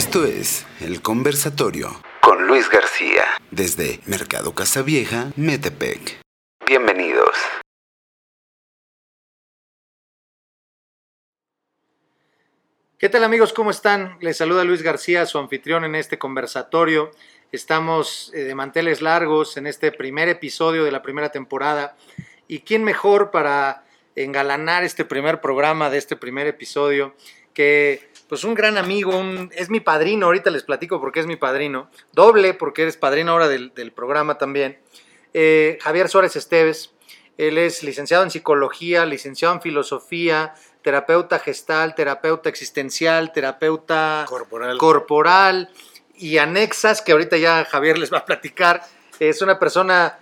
Esto es El Conversatorio con Luis García desde Mercado Casavieja, Metepec. Bienvenidos. ¿Qué tal amigos? ¿Cómo están? Les saluda Luis García, su anfitrión en este conversatorio. Estamos eh, de manteles largos en este primer episodio de la primera temporada. ¿Y quién mejor para engalanar este primer programa de este primer episodio que pues un gran amigo, un, es mi padrino, ahorita les platico porque es mi padrino, doble porque eres padrino ahora del, del programa también, eh, Javier Suárez Esteves, él es licenciado en psicología, licenciado en filosofía, terapeuta gestal, terapeuta existencial, terapeuta Corporal. corporal y anexas, que ahorita ya Javier les va a platicar. Es una persona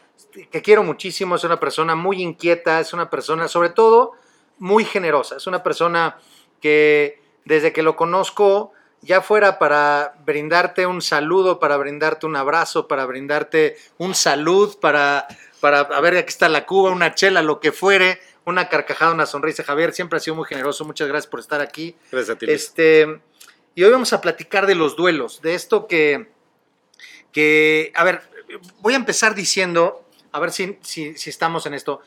que quiero muchísimo, es una persona muy inquieta, es una persona sobre todo muy generosa, es una persona que desde que lo conozco, ya fuera para brindarte un saludo, para brindarte un abrazo, para brindarte un salud, para, para a ver, aquí está la cuba, una chela, lo que fuere, una carcajada, una sonrisa. Javier siempre ha sido muy generoso, muchas gracias por estar aquí. Gracias a ti. Este, y hoy vamos a platicar de los duelos, de esto que, que a ver, voy a empezar diciendo, a ver si, si, si estamos en esto.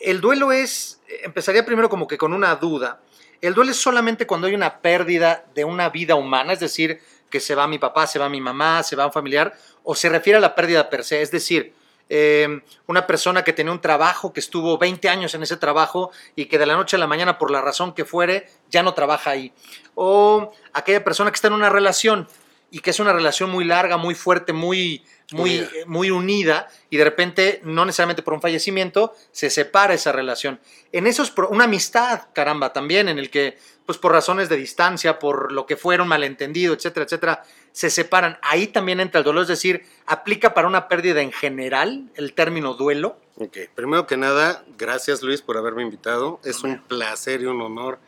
El duelo es, empezaría primero como que con una duda. El duelo es solamente cuando hay una pérdida de una vida humana, es decir, que se va mi papá, se va mi mamá, se va un familiar, o se refiere a la pérdida per se, es decir, eh, una persona que tenía un trabajo, que estuvo 20 años en ese trabajo y que de la noche a la mañana, por la razón que fuere, ya no trabaja ahí. O aquella persona que está en una relación y que es una relación muy larga, muy fuerte, muy, muy, Unida. muy unida y de repente, no necesariamente por un fallecimiento, se separa esa relación. En esos, pro- una amistad, caramba, también, en el que, pues por razones de distancia, por lo que fueron malentendido, etcétera, etcétera, se separan. Ahí también entra el dolor, es decir, aplica para una pérdida en general el término duelo. Ok, primero que nada, gracias Luis por haberme invitado. Es un placer y un honor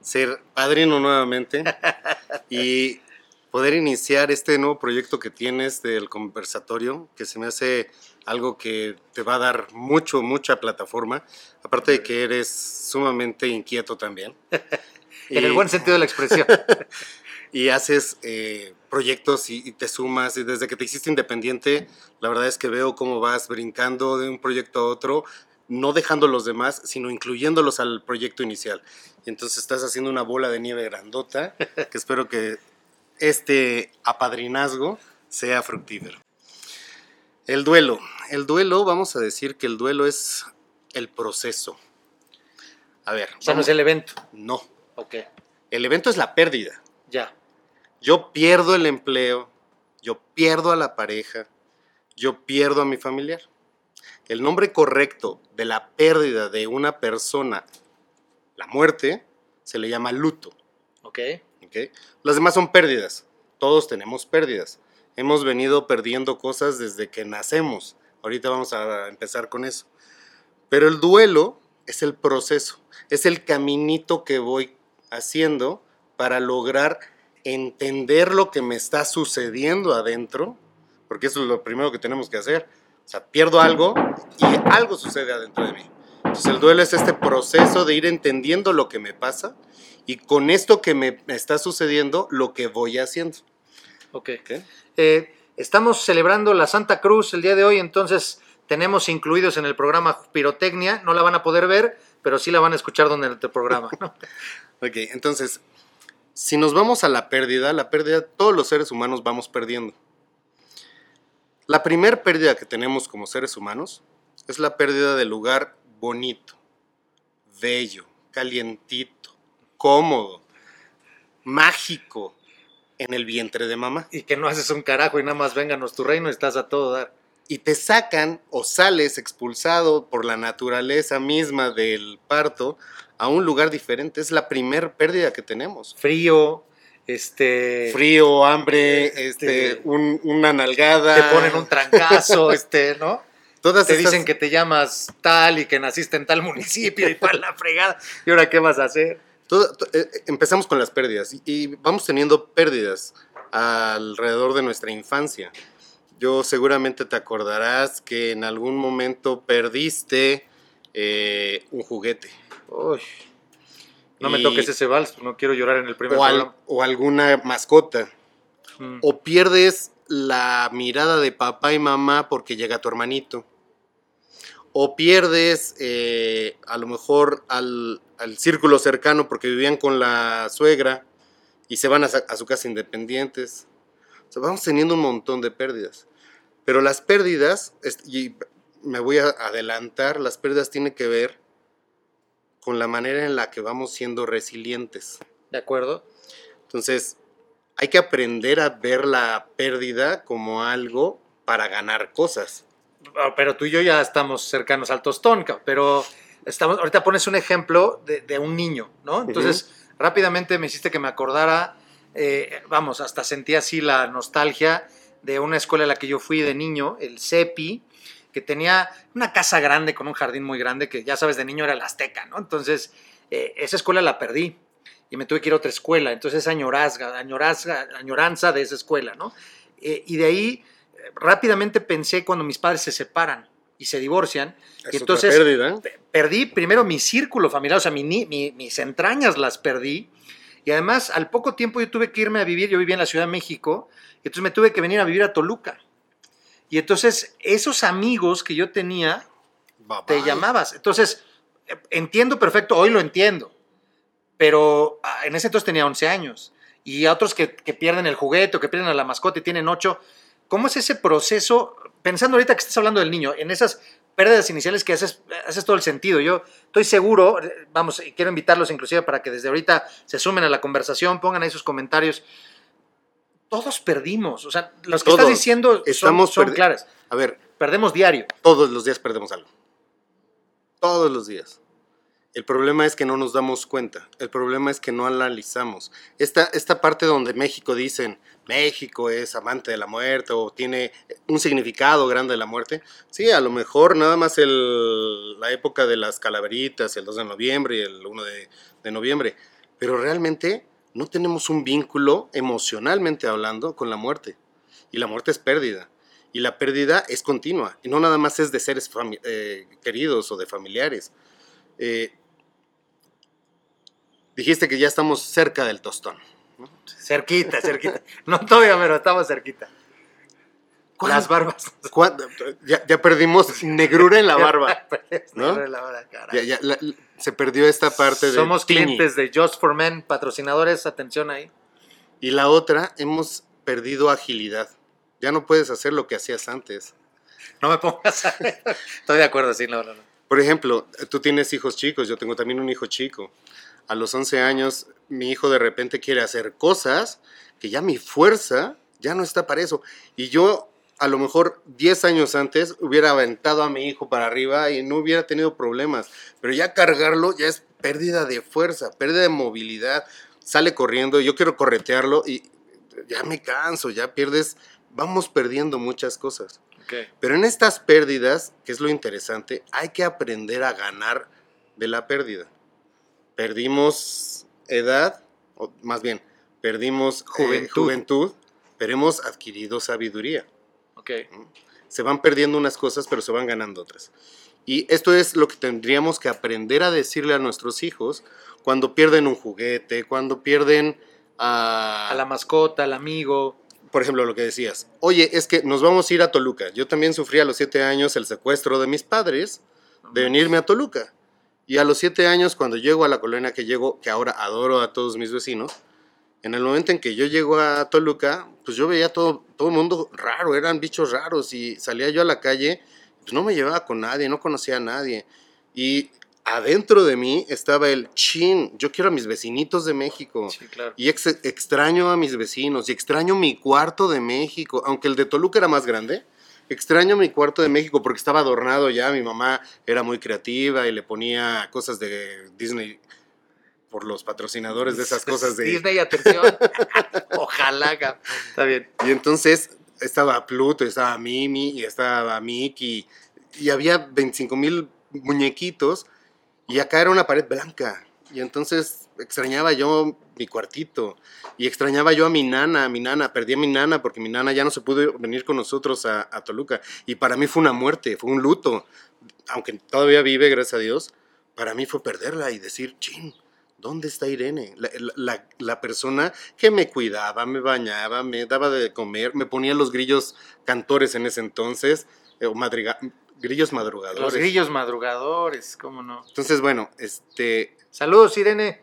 ser padrino nuevamente y poder iniciar este nuevo proyecto que tienes del conversatorio, que se me hace algo que te va a dar mucho, mucha plataforma, aparte de que eres sumamente inquieto también. En el buen sentido de la expresión. y haces eh, proyectos y, y te sumas y desde que te hiciste independiente, la verdad es que veo cómo vas brincando de un proyecto a otro, no dejando a los demás, sino incluyéndolos al proyecto inicial. Y entonces estás haciendo una bola de nieve grandota, que espero que este apadrinazgo sea fructífero. El duelo. El duelo, vamos a decir que el duelo es el proceso. A ver, O sea, no es el evento. no. Ok, El evento es la pérdida. ya. Yo pierdo el empleo, yo pierdo a la pareja, yo pierdo a mi familiar. El nombre correcto de la pérdida de una persona, la muerte, se le llama luto. Ok. ¿Ok? Las demás son pérdidas. Todos tenemos pérdidas. Hemos venido perdiendo cosas desde que nacemos. Ahorita vamos a empezar con eso. Pero el duelo es el proceso, es el caminito que voy haciendo para lograr entender lo que me está sucediendo adentro, porque eso es lo primero que tenemos que hacer. O sea, pierdo algo y algo sucede adentro de mí. Entonces el duelo es este proceso de ir entendiendo lo que me pasa y con esto que me está sucediendo, lo que voy haciendo. Ok. ¿ok? Eh, estamos celebrando la Santa Cruz el día de hoy, entonces tenemos incluidos en el programa Pirotecnia. No la van a poder ver, pero sí la van a escuchar donde en el programa. ¿no? Ok, entonces, si nos vamos a la pérdida, la pérdida, todos los seres humanos vamos perdiendo. La primer pérdida que tenemos como seres humanos es la pérdida del lugar bonito, bello, calientito, cómodo, mágico en el vientre de mamá. Y que no haces un carajo y nada más vénganos tu reino, estás a todo dar. y te sacan o sales expulsado por la naturaleza misma del parto a un lugar diferente. Es la primer pérdida que tenemos. Frío, este. Frío, hambre, este, Este, un- una nalgada. Te ponen un trancazo, este, ¿no? Todas Te estas- dicen que te llamas tal y que naciste en tal municipio y para la fregada. ¿Y ahora qué vas a hacer? todo- to- eh, empezamos con las pérdidas y, y vamos teniendo pérdidas alrededor de nuestra infancia. Yo seguramente te acordarás que en algún momento perdiste eh, un juguete. Uy, no me toques ese vals, no quiero llorar en el primer o, al- o alguna mascota. Mm. O pierdes la mirada de papá y mamá porque llega tu hermanito. O pierdes eh, a lo mejor al, al círculo cercano porque vivían con la suegra y se van a, a su casa independientes. O sea, vamos teniendo un montón de pérdidas. Pero las pérdidas, y me voy a adelantar, las pérdidas tienen que ver con la manera en la que vamos siendo resilientes. ¿De acuerdo? Entonces, hay que aprender a ver la pérdida como algo para ganar cosas. Ah, Pero tú y yo ya estamos cercanos al tostón, pero estamos, ahorita pones un ejemplo de, de un niño, ¿no? Entonces, rápidamente me hiciste que me acordara, eh, vamos, hasta sentí así la nostalgia de una escuela a la que yo fui de niño, el CEPI, que tenía una casa grande con un jardín muy grande, que ya sabes, de niño era el Azteca, ¿no? Entonces, eh, esa escuela la perdí y me tuve que ir a otra escuela, entonces añorazga, añorazga, añoranza de esa escuela, ¿no? Eh, y de ahí rápidamente pensé cuando mis padres se separan y se divorcian, Es y otra entonces pérdida. pe- perdí primero mi círculo familiar, o sea, mi mi- mis entrañas las perdí. Y además, al poco tiempo yo tuve que irme a vivir, yo vivía en la Ciudad de México, y entonces me tuve que venir a vivir a Toluca. Y entonces, esos amigos que yo tenía, Bye te bye. llamabas. Entonces, eh, entiendo perfecto, hoy lo entiendo, pero ah, en ese entonces tenía 11 años. Y a otros que, que pierden el juguete o que pierden a la mascota y tienen 8. ¿Cómo es ese proceso? Pensando ahorita que estás hablando del niño, en esas pérdidas iniciales que haces, haces todo el sentido. Yo estoy seguro, vamos, y quiero invitarlos inclusive para que desde ahorita se sumen a la conversación, pongan ahí sus comentarios. Todos perdimos, o sea, los que Todos. estás diciendo son, Estamos son perdi- claras. A ver, Perdemos diario. todos los días perdemos algo. Todos los días. El problema es que no nos damos cuenta. El problema es que no analizamos. Esta, esta parte donde México dicen, México es amante de la muerte o tiene un significado grande de la muerte. Sí, a lo mejor nada más el, la época de las calaveritas, el 2 de noviembre y el 1 de, de noviembre. Pero realmente no tenemos un vínculo emocionalmente hablando con la muerte. Y la muerte es pérdida. Y la pérdida es continua. Y no nada más es de seres eh, queridos o de familiares. Eh, dijiste que ya estamos cerca del tostón. Cerquita, cerquita. No todavía, pero estamos cerquita. Las barbas. ¿Cuá- Ya, ya perdimos negrura en la barba. ¿no? ¿No? La barba, caray. Ya- ya, la- se perdió esta parte de Somos clientes de Just for Men, patrocinadores, atención ahí. Y la otra, hemos perdido agilidad. Ya no puedes hacer lo que hacías antes. No me pongas a... Estoy de acuerdo, sí, no, no, no. Por ejemplo, tú tienes hijos chicos, yo tengo también un hijo chico. A los 11 años, mi hijo de repente quiere hacer cosas que ya mi fuerza ya no está para eso. Y yo, a lo mejor 10 años antes, hubiera aventado a mi hijo para arriba y no hubiera tenido problemas. Pero ya cargarlo ya es pérdida de fuerza, pérdida de movilidad. Sale corriendo, yo quiero corretearlo y ya me canso, ya pierdes, vamos perdiendo muchas cosas. Pero en estas pérdidas, que es lo interesante, hay que aprender a ganar de la pérdida. Perdimos edad, o más bien, perdimos eh, Juventud. juventud, pero hemos adquirido sabiduría. Ok. Se van perdiendo unas cosas, pero se van ganando otras. Y esto es lo que tendríamos que aprender a decirle a nuestros hijos cuando pierden un juguete, cuando pierden a, A la mascota, al amigo. por ejemplo, lo que decías, oye, es que nos vamos a ir a Toluca. Yo también sufrí a los siete años el secuestro de mis padres de venirme a Toluca. Y a los siete años, cuando llego a la colonia que llego, que ahora adoro a todos mis vecinos, en el momento en que yo llego a Toluca, pues yo veía todo todo mundo raro, eran bichos raros y salía yo a la calle, pues no me llevaba con nadie, no conocía a nadie. Y adentro de mí estaba el chin, yo quiero a mis vecinitos de México. Sí, claro. Y ex- extraño a mis vecinos y extraño mi cuarto de México, aunque el de Toluca era más grande. Extraño mi cuarto de México porque estaba adornado ya. Mi mamá era muy creativa y le ponía cosas de Disney por los patrocinadores de esas cosas de. Disney, atención. Ojalá. Está bien. Y entonces estaba Pluto, estaba Mimi y estaba Mickey y había 25 mil muñequitos y acá era una pared blanca. Y entonces extrañaba yo mi cuartito y extrañaba yo a mi nana, a mi nana, perdí a mi nana porque mi nana ya no se pudo venir con nosotros a, a Toluca. Y para mí fue una muerte, fue un luto. Aunque todavía vive, gracias a Dios, para mí fue perderla y decir, chin, ¿Dónde está Irene? La, la- la persona que me cuidaba, me bañaba, me daba de comer, me ponía los grillos cantores en ese entonces, eh, o madriga- grillos madrugadores. Los grillos madrugadores, ¿cómo no? Entonces, bueno, este, Saludos, Irene.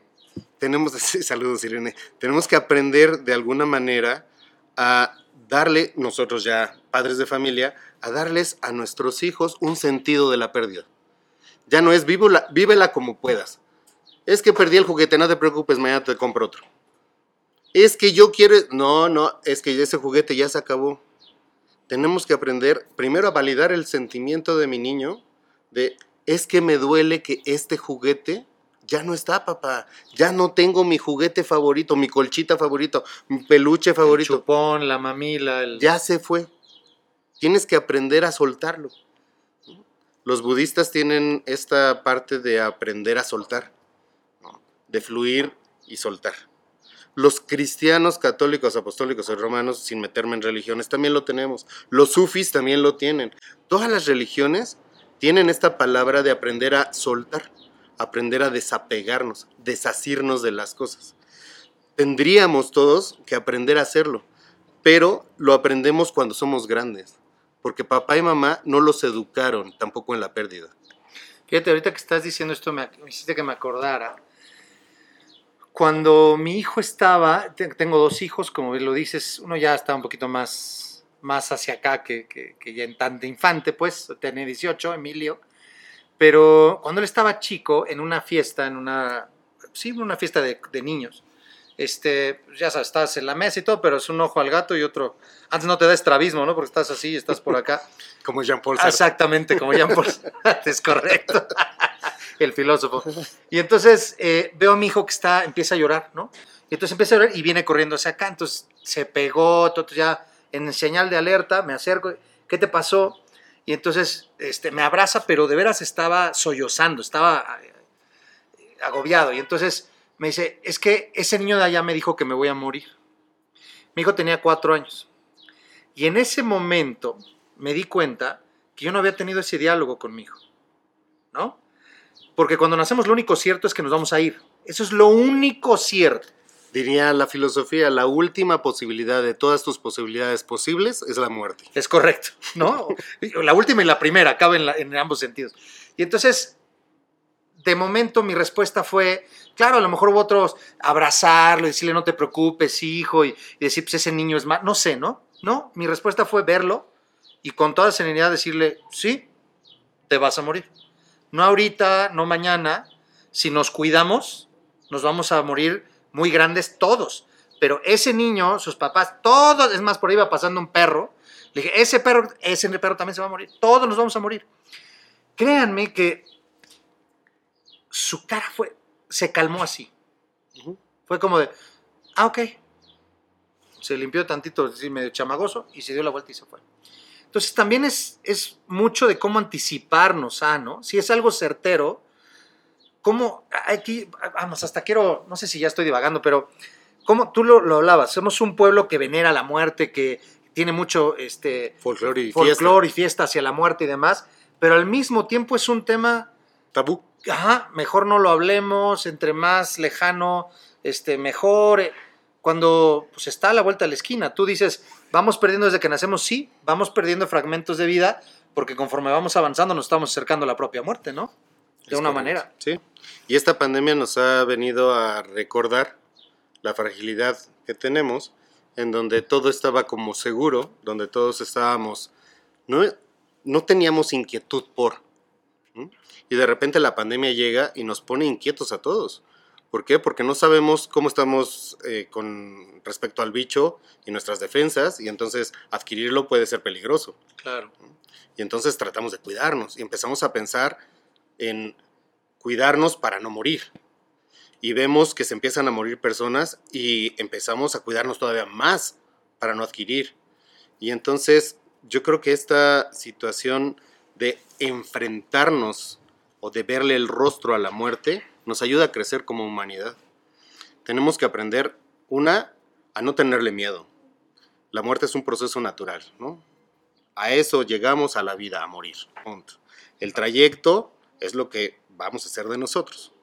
Tenemos, saludos Irene, tenemos que aprender de alguna manera a darle, nosotros ya padres de familia, a darles a nuestros hijos un sentido de la pérdida. Ya no es vívela, vívela como puedas. Es que perdí el juguete, no te preocupes, mañana te compro otro. Es que yo quiero, no, no, es que ese juguete ya se acabó. Tenemos que aprender primero a validar el sentimiento de mi niño de es que me duele que este juguete ya no está, papá. Ya no tengo mi juguete favorito, mi colchita favorito, mi peluche El favorito. chupón, la mamila, el... Ya se fue. Tienes que aprender a soltarlo. Los budistas tienen esta parte de aprender a soltar, de fluir y soltar. Los cristianos, católicos, apostólicos y romanos, sin meterme en religiones, también lo tenemos. Los sufis también lo tienen. Todas las religiones tienen esta palabra de aprender a soltar, aprender a desapegarnos, desasirnos de las cosas. Tendríamos todos que aprender a hacerlo, pero lo aprendemos cuando somos grandes, porque papá y mamá no los educaron tampoco en la pérdida. Fíjate, ahorita que estás diciendo esto, me, me hiciste que me acordara. Cuando mi hijo estaba, te- tengo dos hijos, como lo dices, uno ya está un poquito más, más hacia acá que, que, que ya en tanto infante, pues, tenía 18, Emilio. Pero cuando él estaba chico, en una fiesta, en una, sí, una fiesta de, de niños, este, ya sabes, estás en la mesa y todo, pero es un ojo al gato y otro, antes no te da estrabismo, ¿no? Porque estás así, estás por acá. Como Jean-Paul Sartre. Exactamente, como Jean Paul Sartre, es correcto. El filósofo. Y entonces eh, veo a mi hijo que está, empieza a llorar, ¿no? Y entonces empieza a llorar y viene corriendo hacia acá. Entonces se pegó, todo ya en señal de alerta, me acerco, ¿qué te pasó? Y entonces este, me abraza, pero de veras estaba sollozando, estaba eh, agobiado. Y entonces me dice, es que ese niño de allá me dijo que me voy a morir. Mi hijo tenía cuatro años. Y en ese momento me di cuenta que yo no había tenido ese diálogo con mi hijo, ¿no? Porque cuando nacemos lo único cierto es que nos vamos a ir. Eso es lo único cierto. Diría la filosofía, la última posibilidad de todas tus posibilidades posibles es la muerte. Es correcto, ¿no? La última y la primera, caben en, ambos sentidos. Y entonces, de momento mi respuesta fue, claro, a lo mejor hubo otros, abrazarlo decirle no te preocupes, hijo, y, y decir, pues ese niño es más, no sé, ¿no? No, mi respuesta fue verlo y con toda serenidad decirle, sí, te vas a morir. No ahorita, no mañana, si nos cuidamos, nos vamos a morir muy grandes todos. Pero ese niño, sus papás, todos, es más, por ahí iba pasando un perro. Le dije, ese perro, ese perro también se va a morir. Todos nos vamos a morir. Créanme que su cara fue, se calmó así. Fue como de, ah, ok. Se limpió tantito, así medio chamagoso, y se dio la vuelta y se fue. Entonces también es, es mucho de cómo anticiparnos a, ¿no? Si es algo certero, cómo, aquí, vamos, hasta quiero, no sé si ya estoy divagando, pero como tú lo, lo hablabas, somos un pueblo que venera la muerte, que tiene mucho este, Folclore y folclore y fiesta hacia la muerte y demás, pero al mismo tiempo es un tema. Tabú. ajá, mejor no lo hablemos, entre más lejano, este, mejor. eh, Cuando pues, está a la vuelta de la esquina, tú dices, vamos perdiendo desde que nacemos, sí, vamos perdiendo fragmentos de vida, porque conforme vamos avanzando nos estamos acercando a la propia muerte, ¿no? De Es una correcto. manera. Sí. Y esta pandemia nos ha venido a recordar la fragilidad que tenemos, en donde todo estaba como seguro, donde todos estábamos, no, no teníamos inquietud por. Y de repente la pandemia llega y nos pone inquietos a todos. ¿Por qué? Porque no sabemos cómo estamos eh, con respecto al bicho y nuestras defensas, y entonces adquirirlo puede ser peligroso. Claro. Y entonces tratamos de cuidarnos y empezamos a pensar en cuidarnos para no morir. Y vemos que se empiezan a morir personas y empezamos a cuidarnos todavía más para no adquirir. Y entonces yo creo que esta situación de enfrentarnos o de verle el rostro a la muerte nos ayuda a crecer como humanidad. Tenemos que aprender, una, a no tenerle miedo. La muerte es un proceso natural, ¿no? A eso llegamos a la vida, a morir. Punto. El trayecto es lo que vamos a hacer de nosotros.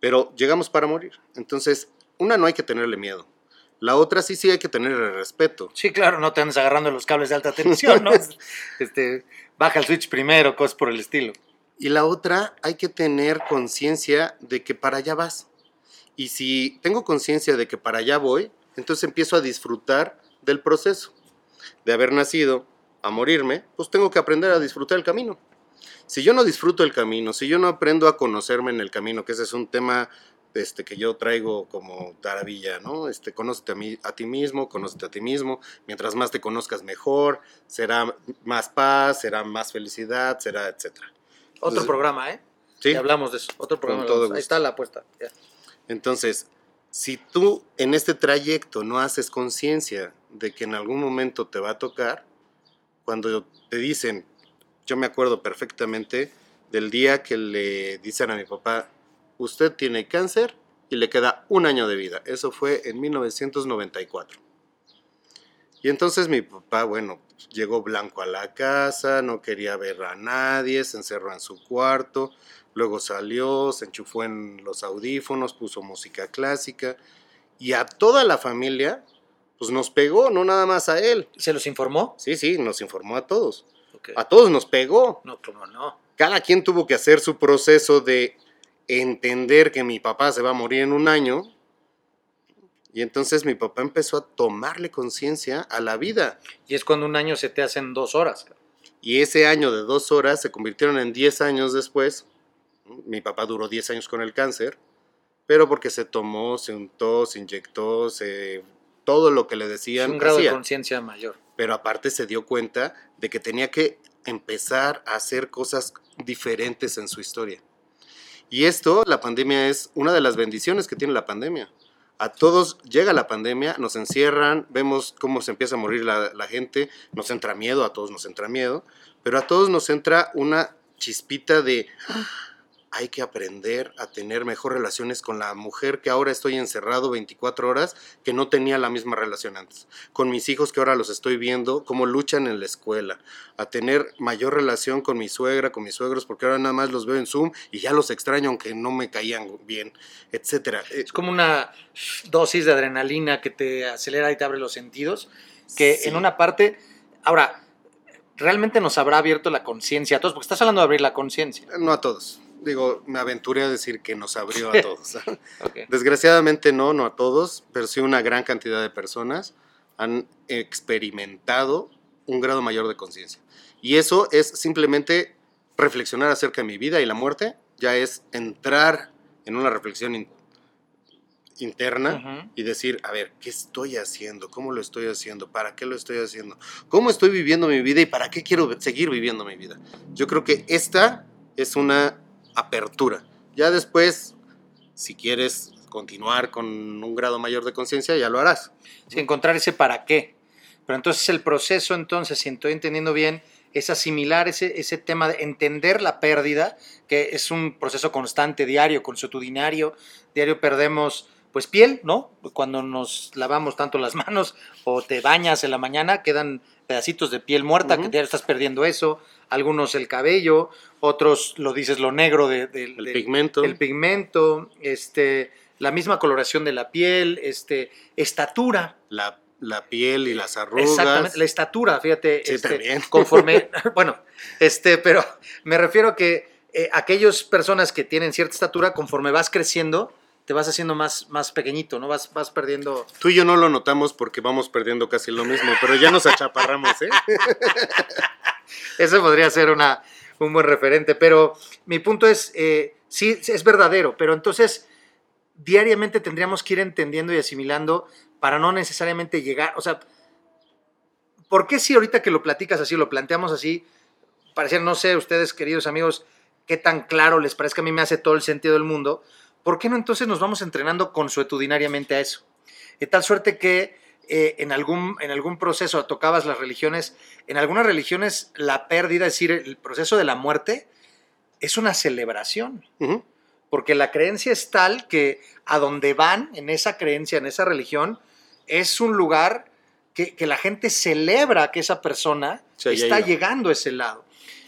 pero llegamos para morir. Entonces, una no hay que tenerle miedo. La otra sí, sí hay que tenerle respeto. Sí, claro, no te andes agarrando los cables de alta tensión, ¿no? este, baja el switch primero, cosas por el estilo. Y la otra, hay que tener conciencia de que para allá vas. Y si tengo conciencia de que para allá voy, entonces empiezo a disfrutar del proceso. De haber nacido a morirme, pues tengo que aprender a disfrutar el camino. Si yo no disfruto el camino, si yo no aprendo a conocerme en el camino, que ese es un tema este, que yo traigo como taravilla, ¿no? Este, conócete a, mí, a ti mismo, conócete a ti mismo. Mientras más te conozcas mejor, será más paz, será más felicidad, será etcétera. Otro Entonces, programa, ¿eh? Sí. Hablamos de eso. Otro programa. todo Ahí está la apuesta. ya. Entonces, si tú en este trayecto no haces conciencia de que en algún momento te va a tocar, cuando te dicen, yo me acuerdo perfectamente del día que le dicen a mi papá, usted tiene cáncer y le queda un año de vida. Eso fue en 1994. Y entonces mi papá, bueno, llegó blanco a la casa, no quería ver a nadie, se encerró en su cuarto, luego salió, se enchufó en los audífonos, puso música clásica y a toda la familia, pues nos pegó, no nada más a él. ¿Se los informó? Sí, sí, nos informó a todos. A todos nos pegó. No, cómo no. Cada quien tuvo que hacer su proceso de entender que mi papá se va a morir en un año. Y entonces mi papá empezó a tomarle conciencia a la vida. Y es cuando un año se te hacen dos horas. Y ese año de dos horas se convirtieron en 10 años después. Mi papá duró 10 años con el cáncer, pero porque se tomó, se untó, se inyectó, se... todo lo que le Es decían. un grado de conciencia mayor. Pero aparte se dio cuenta de que tenía que empezar a hacer cosas diferentes en su historia. Y esto, la pandemia es una de las bendiciones que tiene la pandemia. A todos llega la pandemia, nos encierran, vemos cómo se empieza a morir la, la gente, nos entra miedo, a todos nos entra miedo, pero a todos nos entra una chispita de "Ah, hay que aprender a tener mejor relaciones con la mujer que ahora estoy encerrado 24 horas, que no tenía la misma relación antes. Con mis hijos que ahora los estoy viendo, cómo luchan en la escuela. A tener mayor relación con mi suegra, con mis suegros, porque ahora nada más los veo en Zoom y ya los extraño aunque no me caían bien, etcétera. Eh, Es como una dosis de adrenalina que te acelera y te abre los sentidos. Que Sí. en una parte. Ahora, realmente nos habrá abierto la conciencia a todos, porque estás hablando de abrir la conciencia. No a todos. Digo, me aventuré a decir que nos abrió a todos. Ok. Desgraciadamente no, no a todos, pero sí una gran cantidad de personas han experimentado un grado mayor de conciencia. Y eso es simplemente reflexionar acerca de mi vida y la muerte, ya es entrar en una reflexión in- interna Ujú. y decir, a ver, ¿qué estoy haciendo? ¿Cómo lo estoy haciendo? ¿Para qué lo estoy haciendo? ¿Cómo estoy viviendo mi vida y para qué quiero seguir viviendo mi vida? Yo creo que esta es una apertura. Ya después, si quieres continuar con un grado mayor de conciencia, ya lo harás. Sí, encontrar ese para qué. Pero entonces el proceso, entonces, si estoy entendiendo bien, es asimilar ese, ese tema de entender la pérdida, que es un proceso constante, diario, consuetudinario. Diario perdemos, pues, piel, ¿no? Cuando nos lavamos tanto las manos o te bañas en la mañana, quedan pedacitos de piel muerta, que diario estás perdiendo eso. Algunos el cabello, otros lo dices lo negro de, del- El del- pigmento. el pigmento, este, la misma coloración de la piel, este, estatura. la, la piel y las arrugas. Exactamente, la estatura, fíjate, Sí, este, también. conforme, bueno, este, pero me refiero a que eh, aquellas personas que tienen cierta estatura, conforme vas creciendo, te vas haciendo más, más pequeñito, ¿no? Vas, vas perdiendo. Tú y yo no lo notamos porque vamos perdiendo casi lo mismo, pero ya nos achaparramos, ¿eh? Ese podría ser una, un buen referente, pero mi punto es, eh, sí, es verdadero, pero entonces diariamente tendríamos que ir entendiendo y asimilando para no necesariamente llegar, o sea, ¿por qué si ahorita que lo platicas así, lo planteamos así, parecer, no sé, ustedes queridos amigos, qué tan claro les parece que a mí me hace todo el sentido del mundo, ¿por qué no entonces nos vamos entrenando consuetudinariamente a eso? De tal suerte que eh, en, algún, en algún proceso tocabas las religiones, en algunas religiones la pérdida, es decir, el proceso de la muerte, es una celebración, porque la creencia es tal que a donde van en esa creencia, en esa religión, es un lugar que, que la gente celebra que esa persona Sí, está llegando a ese lado.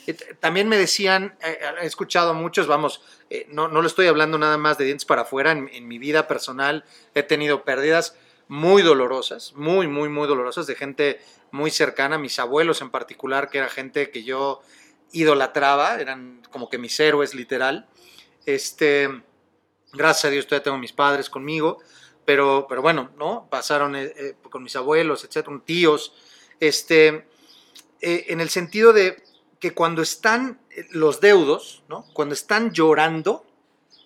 Eh, También me decían, eh, he escuchado a muchos, vamos, eh, no, no lo estoy hablando nada más de dientes para afuera, en, mi vida personal he tenido pérdidas muy dolorosas, muy, muy, muy dolorosas, de gente muy cercana, mis abuelos en particular, que era gente que yo idolatraba, eran como que mis héroes literal. Este, gracias a Dios todavía tengo mis padres conmigo, pero, pero bueno, ¿no? Pasaron eh, eh, con mis abuelos, etcétera, tíos, este, eh, en el sentido de que cuando están eh, los deudos, ¿no? Cuando están llorando,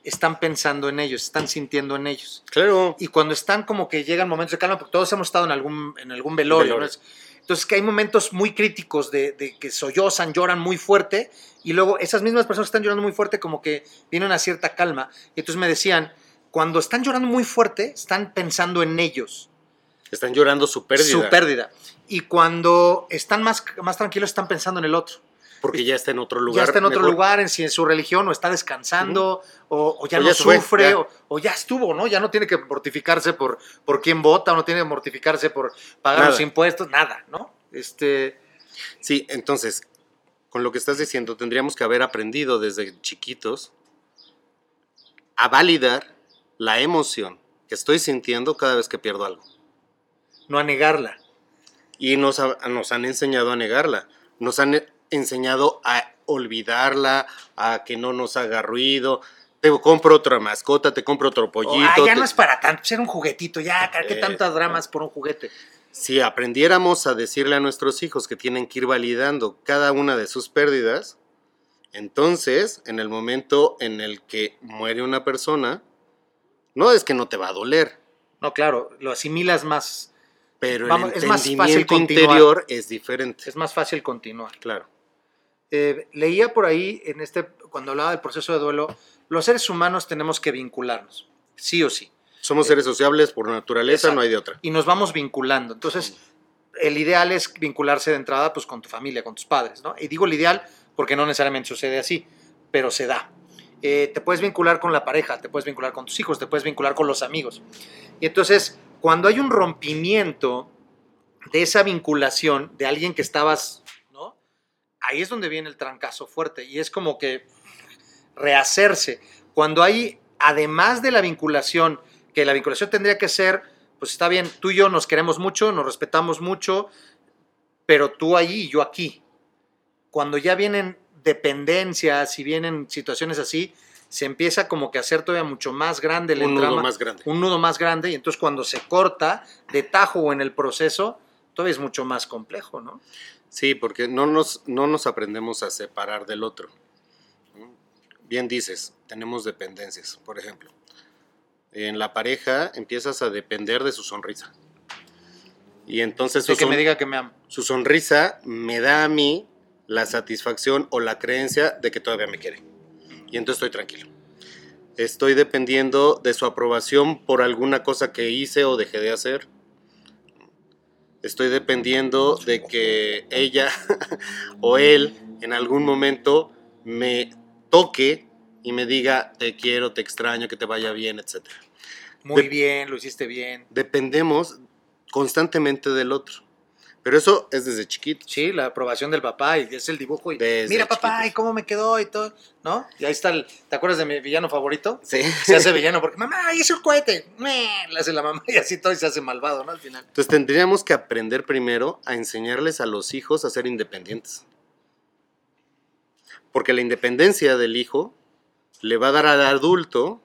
están pensando en ellos, están sintiendo en ellos. Claro. Y cuando están como que llegan momentos de calma, porque todos hemos estado en algún, en algún velorio, Velorio. ¿no? Es- Entonces que hay momentos muy críticos de, de que sollozan, lloran muy fuerte, y luego esas mismas personas que están llorando muy fuerte como que viene una cierta calma. Y entonces me decían, cuando están llorando muy fuerte, están pensando en ellos, Están llorando su pérdida. su pérdida. Y cuando están más, más tranquilos, están pensando en el otro. Porque ya está en otro lugar. ya está en otro mejor. lugar, en, si en su religión, o está descansando, o, o ya O no ya se fue, sufre, ya. O, o ya estuvo, ¿no? Ya no tiene que mortificarse por, por quién vota, o no tiene que mortificarse por pagar Nada. los impuestos, nada, ¿no? Este, Sí, entonces, con lo que estás diciendo, tendríamos que haber aprendido desde chiquitos a validar la emoción que estoy sintiendo cada vez que pierdo algo. no a negarla. Y nos, nos han enseñado a negarla. Nos han enseñado a olvidarla, a que no nos haga ruido. Te compro otra mascota, te compro otro O, pollito. "Ah, ya te- no es para tanto, ser un juguetito, ya, ¿qué tantas dramas por un juguete? Si aprendiéramos a decirle a nuestros hijos que tienen que ir validando cada una de sus pérdidas, entonces, en el momento en el que muere una persona, no es que no te va a doler, No, claro, lo asimilas más, pero Vamos, el es más fácil entendimiento continuar. interior es diferente. es más fácil continuar. Claro. Eh, leía por ahí, en este, cuando hablaba del proceso de duelo, los seres humanos tenemos que vincularnos, sí o sí. Somos seres sociables por naturaleza, Exacto. no hay de otra. y nos vamos vinculando. Entonces, el ideal es vincularse de entrada pues con tu familia, con tus padres, ¿no? Y digo el ideal porque no necesariamente sucede así, pero se da. Eh, te puedes vincular con la pareja, te puedes vincular con tus hijos, te puedes vincular con los amigos. Y entonces, cuando hay un rompimiento de esa vinculación de alguien que estabas. Ahí es donde viene el trancazo fuerte y es como que rehacerse. Cuando hay, además de la vinculación, que la vinculación tendría que ser, pues está bien, tú y yo nos queremos mucho, nos respetamos mucho, pero tú allí y yo aquí. Cuando ya vienen dependencias y vienen situaciones así, se empieza como que a hacer todavía mucho más grande el Un nudo entrama, más grande. un nudo más grande, y entonces cuando se corta de tajo o en el proceso, todavía es mucho más complejo, ¿no? Sí, porque no nos, no nos aprendemos a separar del otro. Bien dices, tenemos dependencias, por ejemplo. En la pareja empiezas a depender de su sonrisa. Y entonces su, que me diga que me ama. su sonrisa me da a mí la satisfacción o la creencia de que todavía me quiere. Y entonces estoy tranquilo. Estoy dependiendo de su aprobación por alguna cosa que hice o dejé de hacer. Estoy dependiendo de que ella o él en algún momento me toque y me diga te quiero, te extraño, que te vaya bien, etc. Muy De- bien, lo hiciste bien. Dependemos constantemente del otro. Pero eso es desde chiquito. Sí, la aprobación del papá y es el dibujo y Desde mira papá chiquitos. y cómo me quedó y todo, ¿no? Y ahí está el, ¿te acuerdas de mi villano favorito? Sí. Se hace villano porque mamá hice un cohete, le hace la mamá y así todo y se hace malvado, ¿no? Al final. Entonces tendríamos que aprender primero a enseñarles a los hijos a ser independientes. Porque la independencia del hijo le va a dar al adulto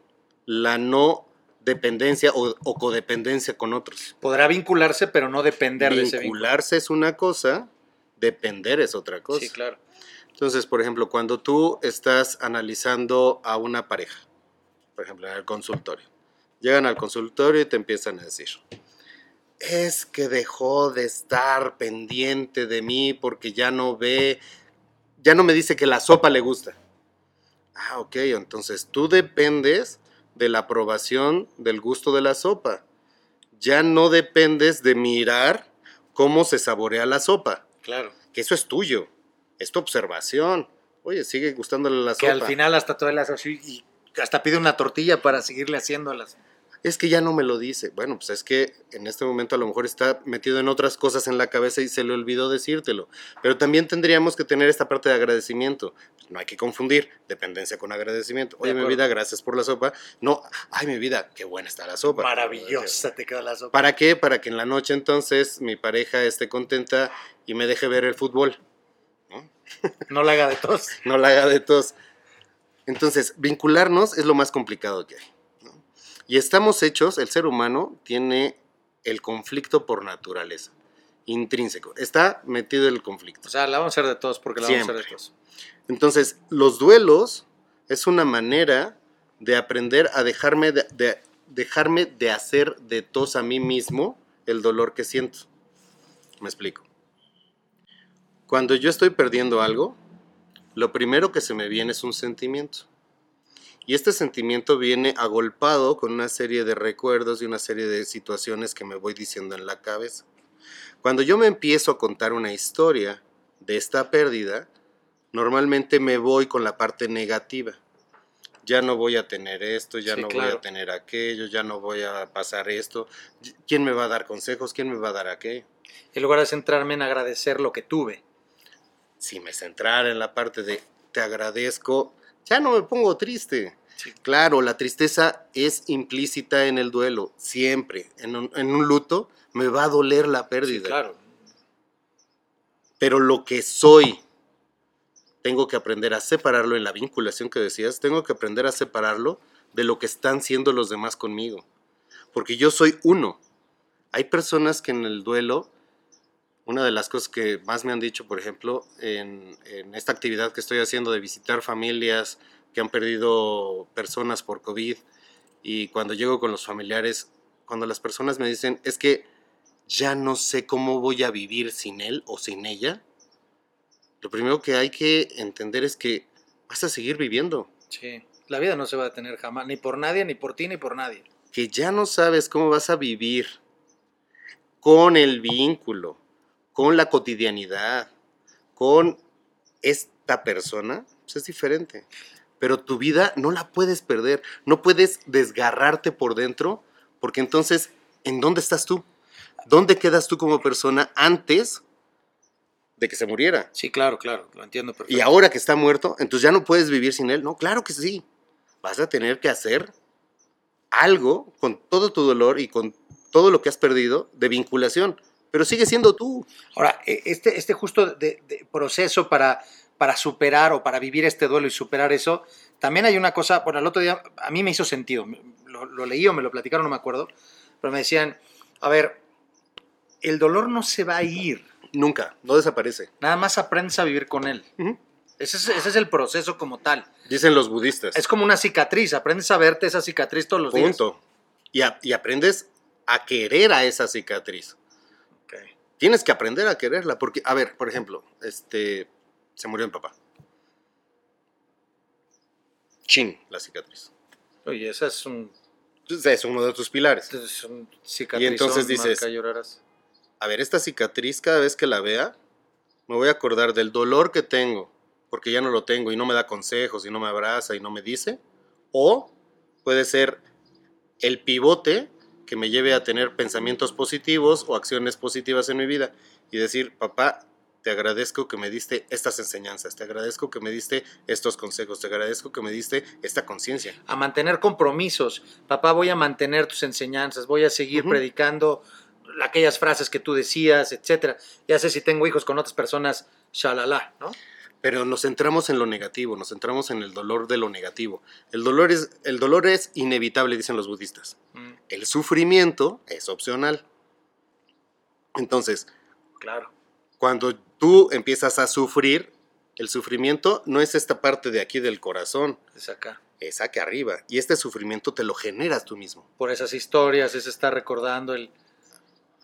la no dependencia o, o codependencia con otros. Podrá vincularse, pero no depender de ese. Vincularse es una cosa, depender es otra cosa. Sí, claro. Entonces, por ejemplo, cuando tú estás analizando a una pareja, por ejemplo, en el consultorio, llegan al consultorio y te empiezan a decir, es que dejó de estar pendiente de mí porque ya no ve, ya no me dice que la sopa le gusta. Ah, ok, entonces tú dependes de la aprobación del gusto de la sopa. Ya no dependes de mirar cómo se saborea la sopa Claro. que eso es tuyo, es tu observación. Oye, sigue gustándole la Que sopa. al final hasta y hasta pide una tortilla para seguirle haciendo las. Es que ya no me lo dice. Bueno, pues es que en este momento a lo mejor está metido en otras cosas en la cabeza y se le olvidó decírtelo. Pero también tendríamos que tener esta parte de agradecimiento. No hay que confundir dependencia con agradecimiento. Oye, mi vida, gracias por la sopa. No, ay, mi vida, qué buena está la sopa. Maravillosa te quedó la sopa. ¿Para qué? Para que en la noche entonces mi pareja esté contenta y me deje ver el fútbol. No la haga de tos. No la haga de tos. Entonces, vincularnos es lo más complicado que hay. ¿no? Y estamos hechos, el ser humano tiene el conflicto por naturaleza, intrínseco. Está metido el conflicto. O sea, la vamos a hacer de tos porque la vamos a hacer de Siempre. Entonces, los duelos es una manera de aprender a dejarme de, de- dejarme de hacer de tos a mí mismo el dolor que siento. Me explico. Cuando yo estoy perdiendo algo, lo primero que se me viene es un sentimiento. Y este sentimiento viene agolpado con una serie de recuerdos y una serie de situaciones que me voy diciendo en la cabeza. Cuando yo me empiezo a contar una historia de esta pérdida, normalmente me voy con la parte negativa. Ya no voy a tener esto, ya Sí, no voy a tener aquello, ya no voy a pasar esto. ¿Quién me va a dar consejos? ¿Quién me va a dar aquello? En lugar de centrarme en agradecer lo que tuve. Si me centrara en la parte de te agradezco, ya no me pongo triste. Sí. Claro, la tristeza es implícita en el duelo, siempre. En un, en un luto me va a doler la pérdida. Sí, claro. pero lo que soy, tengo que aprender a separarlo en la vinculación que decías, tengo que aprender a separarlo de lo que están siendo los demás conmigo, porque yo soy uno. Hay personas que en el duelo, una de las cosas que más me han dicho, por ejemplo, en, en esta actividad que estoy haciendo de visitar familias que han perdido personas por COVID, y cuando llego con los familiares, cuando las personas me dicen, es que ya no sé cómo voy a vivir sin él o sin ella, lo primero que hay que entender es que vas a seguir viviendo, Sí. La vida no se va a detener jamás, ni por nadie, ni por ti, ni por nadie. que ya no sabes cómo vas a vivir con el vínculo, con la cotidianidad, con esta persona, pues es diferente. Pero tu vida no la puedes perder, no puedes desgarrarte por dentro, porque entonces, ¿en dónde estás tú? ¿Dónde quedas tú como persona antes de que se muriera? Sí, claro, claro, lo entiendo perfecto. Y ahora que está muerto, entonces ya no puedes vivir sin él. No, claro que sí. Vas a tener que hacer algo con todo tu dolor y con todo lo que has perdido de vinculación. Pero sigue siendo tú. Ahora, e- este, este justo de, de proceso para, para superar o para vivir este duelo y superar eso, también hay una cosa, bueno, el otro día a mí me hizo sentido, lo, lo leí o me lo platicaron, no me acuerdo, pero me decían, a ver, el dolor no se va a ir, Nunca, no desaparece. nada más aprendes a vivir con él. Ese es, ese es el proceso como tal. Dicen los budistas. Es como una cicatriz, aprendes a verte esa cicatriz todos los días. Punto. Y, y aprendes a querer a esa cicatriz. Ok. Tienes que aprender a quererla. Porque, a ver, por ejemplo, este, se murió mi papá. Chin, la cicatriz. Oye, esa es un, es uno de tus pilares. es un cicatriz. entonces dices- llorarás. A ver, esta cicatriz cada vez que la vea, me voy a acordar del dolor que tengo, porque ya no lo tengo y no me da consejos y no me abraza y no me dice. O puede ser el pivote que me lleve a tener pensamientos positivos o acciones positivas en mi vida y decir, papá, te agradezco que me diste estas enseñanzas, te agradezco que me diste estos consejos, te agradezco que me diste esta conciencia. a mantener compromisos. Papá, voy a mantener tus enseñanzas, voy a seguir predicando aquellas frases que tú decías, etcétera. Ya sé si tengo hijos con otras personas, shalala, ¿no? Pero nos centramos en lo negativo, nos centramos en el dolor de lo negativo. El dolor es, el dolor es inevitable, dicen los budistas. Mm, El sufrimiento es opcional. Entonces, claro. cuando tú empiezas a sufrir, el sufrimiento no es esta parte de aquí del corazón, Es acá. es aquí arriba. Y este sufrimiento te lo generas tú mismo. Por esas historias, es estar recordando el.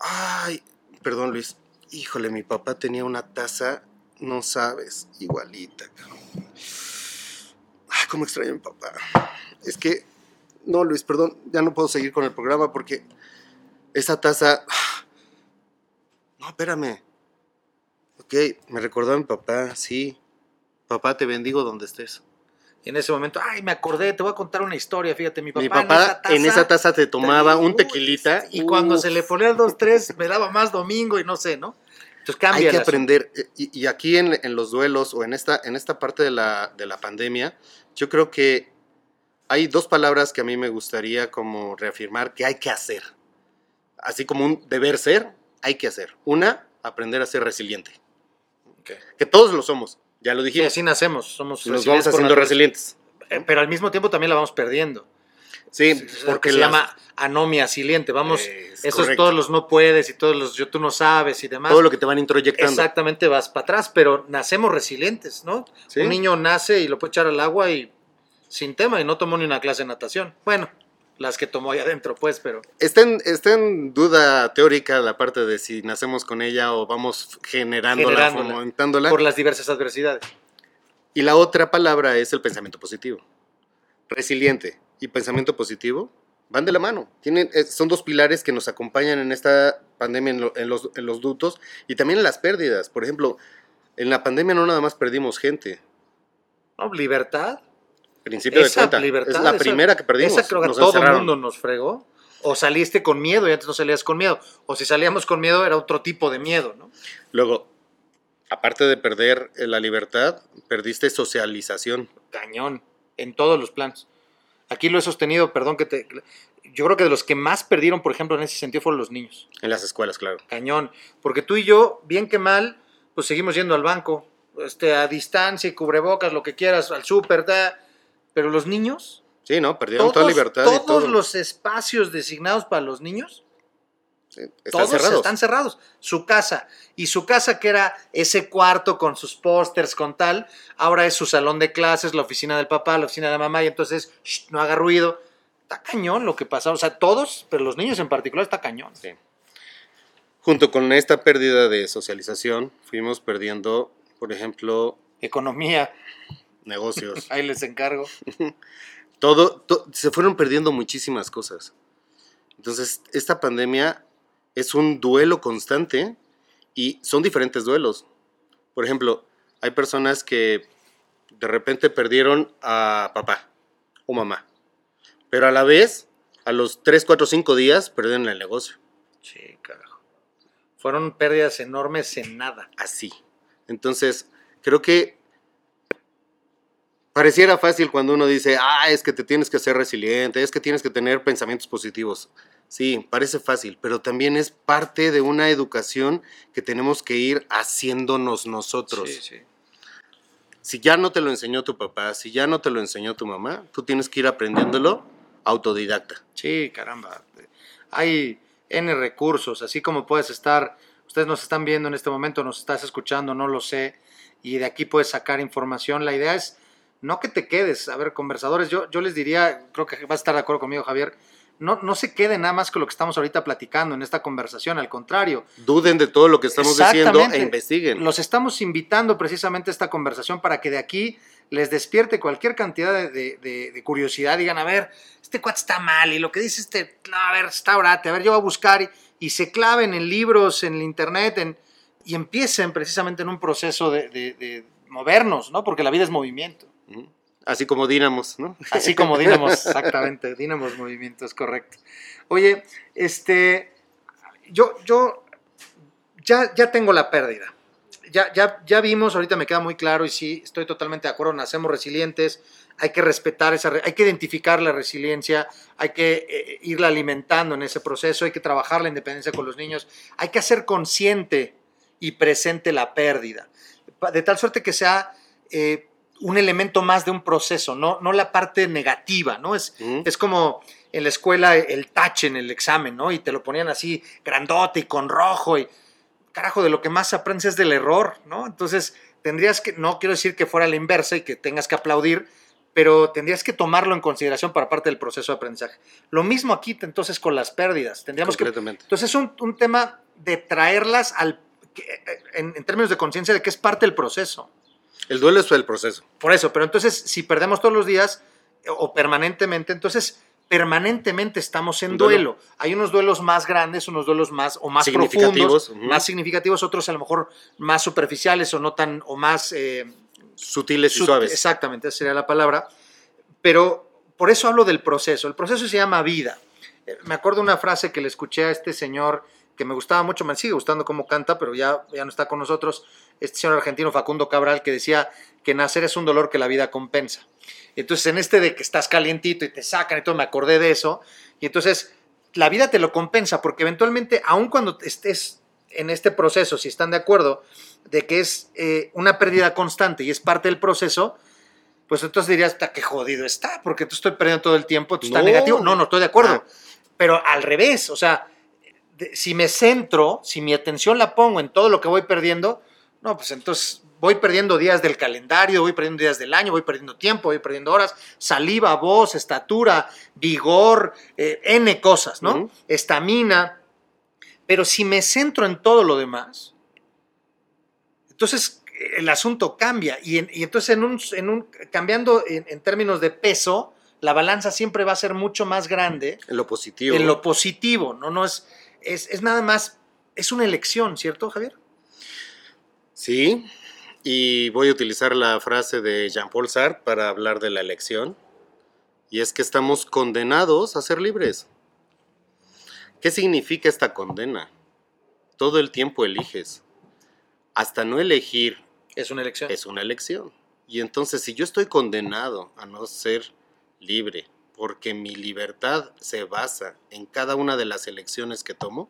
Ay, perdón Luis. Híjole, mi papá tenía una taza, no sabes, igualita. Ay, cómo extraño a mi papá. Es que, no Luis, perdón, ya no puedo seguir con el programa porque esa taza... No, espérame. Ok, me recordó a mi papá, sí. Papá, te bendigo donde estés. En ese momento, ay, me acordé, te voy a contar una historia, fíjate, mi papá, Mi papá en esa taza te tomaba un tequilita. Y cuando se le ponía el 2-3, me daba más domingo y no sé, ¿no? Entonces cambia. hay que aprender. eh, Y, y aquí en, en los duelos o en esta, en esta parte de la, de la pandemia, yo creo que hay dos palabras que a mí me gustaría como reafirmar que hay que hacer. Así como un deber ser, hay que hacer. Una, aprender a ser resiliente. Ok. Que todos lo somos, ya lo Sí, dijimos. así nacemos, somos y nos vamos haciendo resilientes. Eh, Pero al mismo tiempo también la vamos perdiendo. Sí, porque porque se las- llama anomia siliente. Vamos, Es esos correcto. todos los no puedes y todos los yo tú no sabes y demás. todo lo que te van introyectando. Exactamente vas para atrás, pero nacemos resilientes, ¿no? Sí. Un niño nace y lo puede echar al agua y sin tema y no tomó ni una clase de natación. Bueno, las que tomó ahí adentro, pues, pero Está en, está en duda teórica la parte de si nacemos con ella o vamos generándola, Generándola. fomentándola. por las diversas adversidades. Y la otra palabra es el pensamiento positivo. Resiliente y pensamiento positivo van de la mano. Tienen, son dos pilares que nos acompañan en esta pandemia, en, lo- en los, en los dutos y también en las pérdidas. Por ejemplo, en la pandemia no nada más perdimos gente. ¿No? Libertad. Principio de cuenta. libertad. es la esa- primera que perdimos. Esa creo que nos todo el mundo nos fregó. O saliste con miedo y antes no salías con miedo. O si salíamos con miedo era otro tipo de miedo, ¿no? Luego, aparte de perder eh, la libertad, perdiste socialización. Cañón. En todos los planos. Aquí lo he sostenido, perdón que te... Yo creo que de los que más perdieron, por ejemplo, en ese sentido fueron los niños. En las escuelas, claro. Cañón. Porque tú y yo, bien que mal, pues seguimos yendo al banco. Este, a distancia y cubrebocas, lo que quieras, al súper, ta. Pero los niños, Sí, ¿no? Perdieron toda libertad todos y todo. los espacios designados para los niños, Sí, están todos cerrados. están cerrados. Su casa. Y su casa, que era ese cuarto con sus pósters, con tal, ahora es su salón de clases, la oficina del papá, la oficina de la mamá, y entonces "Shh, no haga ruido. Está cañón lo que pasa. O sea, todos, pero los niños en particular, está cañón. Sí. Junto con esta pérdida de socialización, fuimos perdiendo, por ejemplo, Economía, negocios. ahí les encargo. todo, to- se fueron perdiendo muchísimas cosas. Entonces, esta pandemia es un duelo constante y son diferentes duelos. Por ejemplo, hay personas que de repente perdieron a papá o mamá, pero a la vez, a los 3, 4, 5 días, perdieron el negocio. Sí, carajo. Fueron pérdidas enormes en nada. Así. Entonces, creo que pareciera fácil cuando uno dice, ah, es que te tienes que ser resiliente, es que tienes que tener pensamientos positivos. Sí, parece fácil, pero también es parte de una educación que tenemos que ir haciéndonos nosotros. Sí, sí. Si ya no te lo enseñó tu papá, si ya no te lo enseñó tu mamá, tú tienes que ir aprendiéndolo autodidacta. Sí, caramba. Hay N recursos, así como puedes estar, ustedes nos están viendo en este momento, nos estás escuchando, no lo sé, y de aquí puedes sacar información. La idea es no que te quedes, a ver, conversadores, yo, yo les diría, creo que vas a estar de acuerdo conmigo, Javier, no, no se queden nada más con lo que estamos ahorita platicando en esta conversación, al contrario, Duden de todo lo que estamos diciendo e investiguen. los estamos invitando precisamente a esta conversación para que de aquí les despierte cualquier cantidad de, de- de- de curiosidad. Digan, a ver, este cuate está mal y lo que dice este, no, a ver, está orate, a ver, yo voy a buscar y, y se claven en libros, en el internet en- y empiecen precisamente en un proceso de movernos, ¿no? Porque la vida es movimiento. Así como Dínamos, ¿no? Así como Dinamos, exactamente, Dinamos Movimiento, es correcto. Oye, este, yo, yo ya, ya tengo la pérdida. Ya, ya, ya vimos, ahorita me queda muy claro y sí, estoy totalmente de acuerdo, nacemos resilientes, hay que respetar esa, hay que identificar la resiliencia, hay que eh, irla alimentando en ese proceso, hay que trabajar la independencia con los niños, hay que hacer consciente y presente la pérdida, de tal suerte que sea eh, un elemento más de un proceso, no, no la parte negativa, ¿no? Es, es como en la escuela el tache en el examen, ¿no? Y te lo ponían así grandote y con rojo y carajo, de lo que más aprendes es del error, ¿no? Entonces tendrías que, no quiero decir que fuera la inversa y que tengas que aplaudir, pero tendrías que tomarlo en consideración para parte del proceso de aprendizaje. Lo mismo aquí entonces con las pérdidas, tendríamos que... Entonces es un, un tema de traerlas al, en, en términos de conciencia de que es parte del proceso. El duelo es el proceso. Por eso, pero entonces si perdemos todos los días eh, o permanentemente, entonces permanentemente estamos en duelo. duelo. Hay unos duelos más grandes, unos duelos más o más Significativos, profundos, más significativos, otros a lo mejor más superficiales o no tan o más eh, Sutiles y suaves. Exactamente, esa sería la palabra. Pero por eso hablo del proceso. El proceso se llama vida. Eh, Me acuerdo una frase que le escuché a este señor que me gustaba mucho, me sigue gustando cómo canta, pero ya, ya no está con nosotros, este señor argentino Facundo Cabral, que decía que nacer es un dolor que la vida compensa. Entonces, en este de que estás calientito y te sacan y todo, me acordé de eso. Y entonces, la vida te lo compensa, porque eventualmente, aun cuando estés en este proceso, si están de acuerdo, de que es eh, una pérdida constante y es parte del proceso, pues entonces dirías, "Ta, qué jodido está, porque tú estoy perdiendo todo el tiempo, tú estás No. negativo. No, no estoy de acuerdo. Ah. Pero al revés, o sea, de- si me centro, si mi atención la pongo en todo lo que voy perdiendo, no, pues entonces voy perdiendo días del calendario, voy perdiendo días del año, voy perdiendo tiempo, voy perdiendo horas, saliva, voz, estatura, vigor, eh, N cosas, ¿no? Estamina. Pero si me centro en todo lo demás, entonces eh, el asunto cambia. Y, en- y entonces en un, en un- cambiando en, en términos de peso, la balanza siempre va a ser mucho más grande En lo positivo. en lo positivo, ¿no? No es, es, es nada más, es una elección, ¿cierto, Javier? Sí, y voy a utilizar la frase de Jean-Paul Sartre para hablar de la elección, y es que estamos condenados a ser libres. ¿Qué significa esta condena? Todo el tiempo eliges. Hasta no elegir Es una elección. es una elección. Y entonces, si yo estoy condenado a no ser libre, porque mi libertad se basa en cada una de las elecciones que tomo,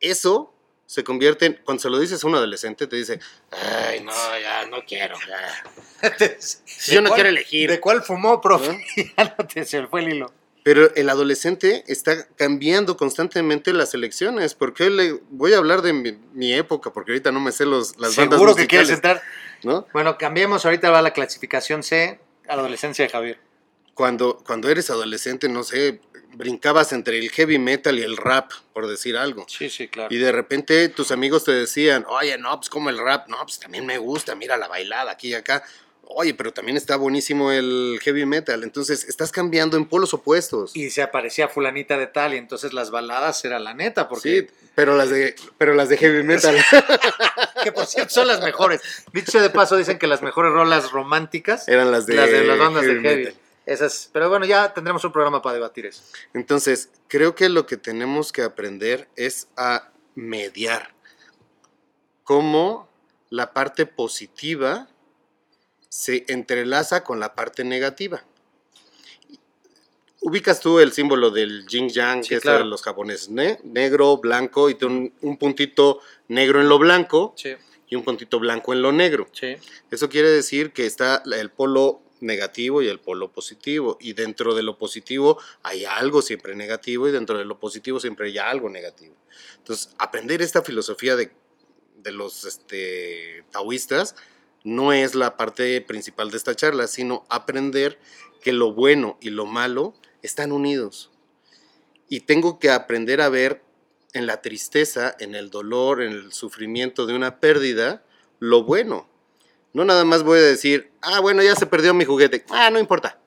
eso se convierte en, cuando se lo dices a un adolescente, te dice, ay, no, ya, no quiero, ya. ¿De Yo no cuál- quiero elegir. ¿De cuál fumó, profe? ¿No? ya no te se fue el hilo. Pero el adolescente está cambiando constantemente las elecciones, porque le voy a hablar de mi, mi época, porque ahorita no me sé los, las bandas Seguro que quieres entrar. ¿no? Bueno, cambiemos, ahorita va la clasificación C, adolescencia de Javier. cuando, cuando eres adolescente, no sé, brincabas entre el heavy metal y el rap, por decir algo. Sí, sí, claro. Y de repente tus amigos te decían, oye, no, pues como el rap, no, pues también me gusta, mira la bailada aquí y acá. Oye, pero también está buenísimo el heavy metal. Entonces, estás cambiando en polos opuestos. Y se aparecía fulanita de tal, y entonces las baladas era la neta, porque, Sí, pero las de, pero las de heavy metal. que por cierto son las mejores. Dicho de paso, dicen que las mejores rolas románticas, Eran las de, las de las bandas de heavy. metal. Esas, pero bueno, ya tendremos un programa para debatir eso. Entonces, creo que lo que tenemos que aprender es a mediar. Cómo la parte positiva se entrelaza con la parte negativa. Ubicas tú el símbolo del yin yang, Sí, que es claro. de los japoneses, ¿ne? negro, blanco, y un, un puntito negro en lo blanco Sí, y un puntito blanco en lo negro. sí. Eso quiere decir que está el polo negativo y el polo positivo. Y dentro de lo positivo hay algo siempre negativo y dentro de lo positivo siempre hay algo negativo. Entonces, aprender esta filosofía de, de los este, taoístas no es la parte principal de esta charla, sino aprender que lo bueno y lo malo están unidos. Y tengo que aprender a ver en la tristeza, en el dolor, en el sufrimiento de una pérdida, lo bueno. No nada más voy a decir, ah, bueno, ya se perdió mi juguete. Ah, no importa.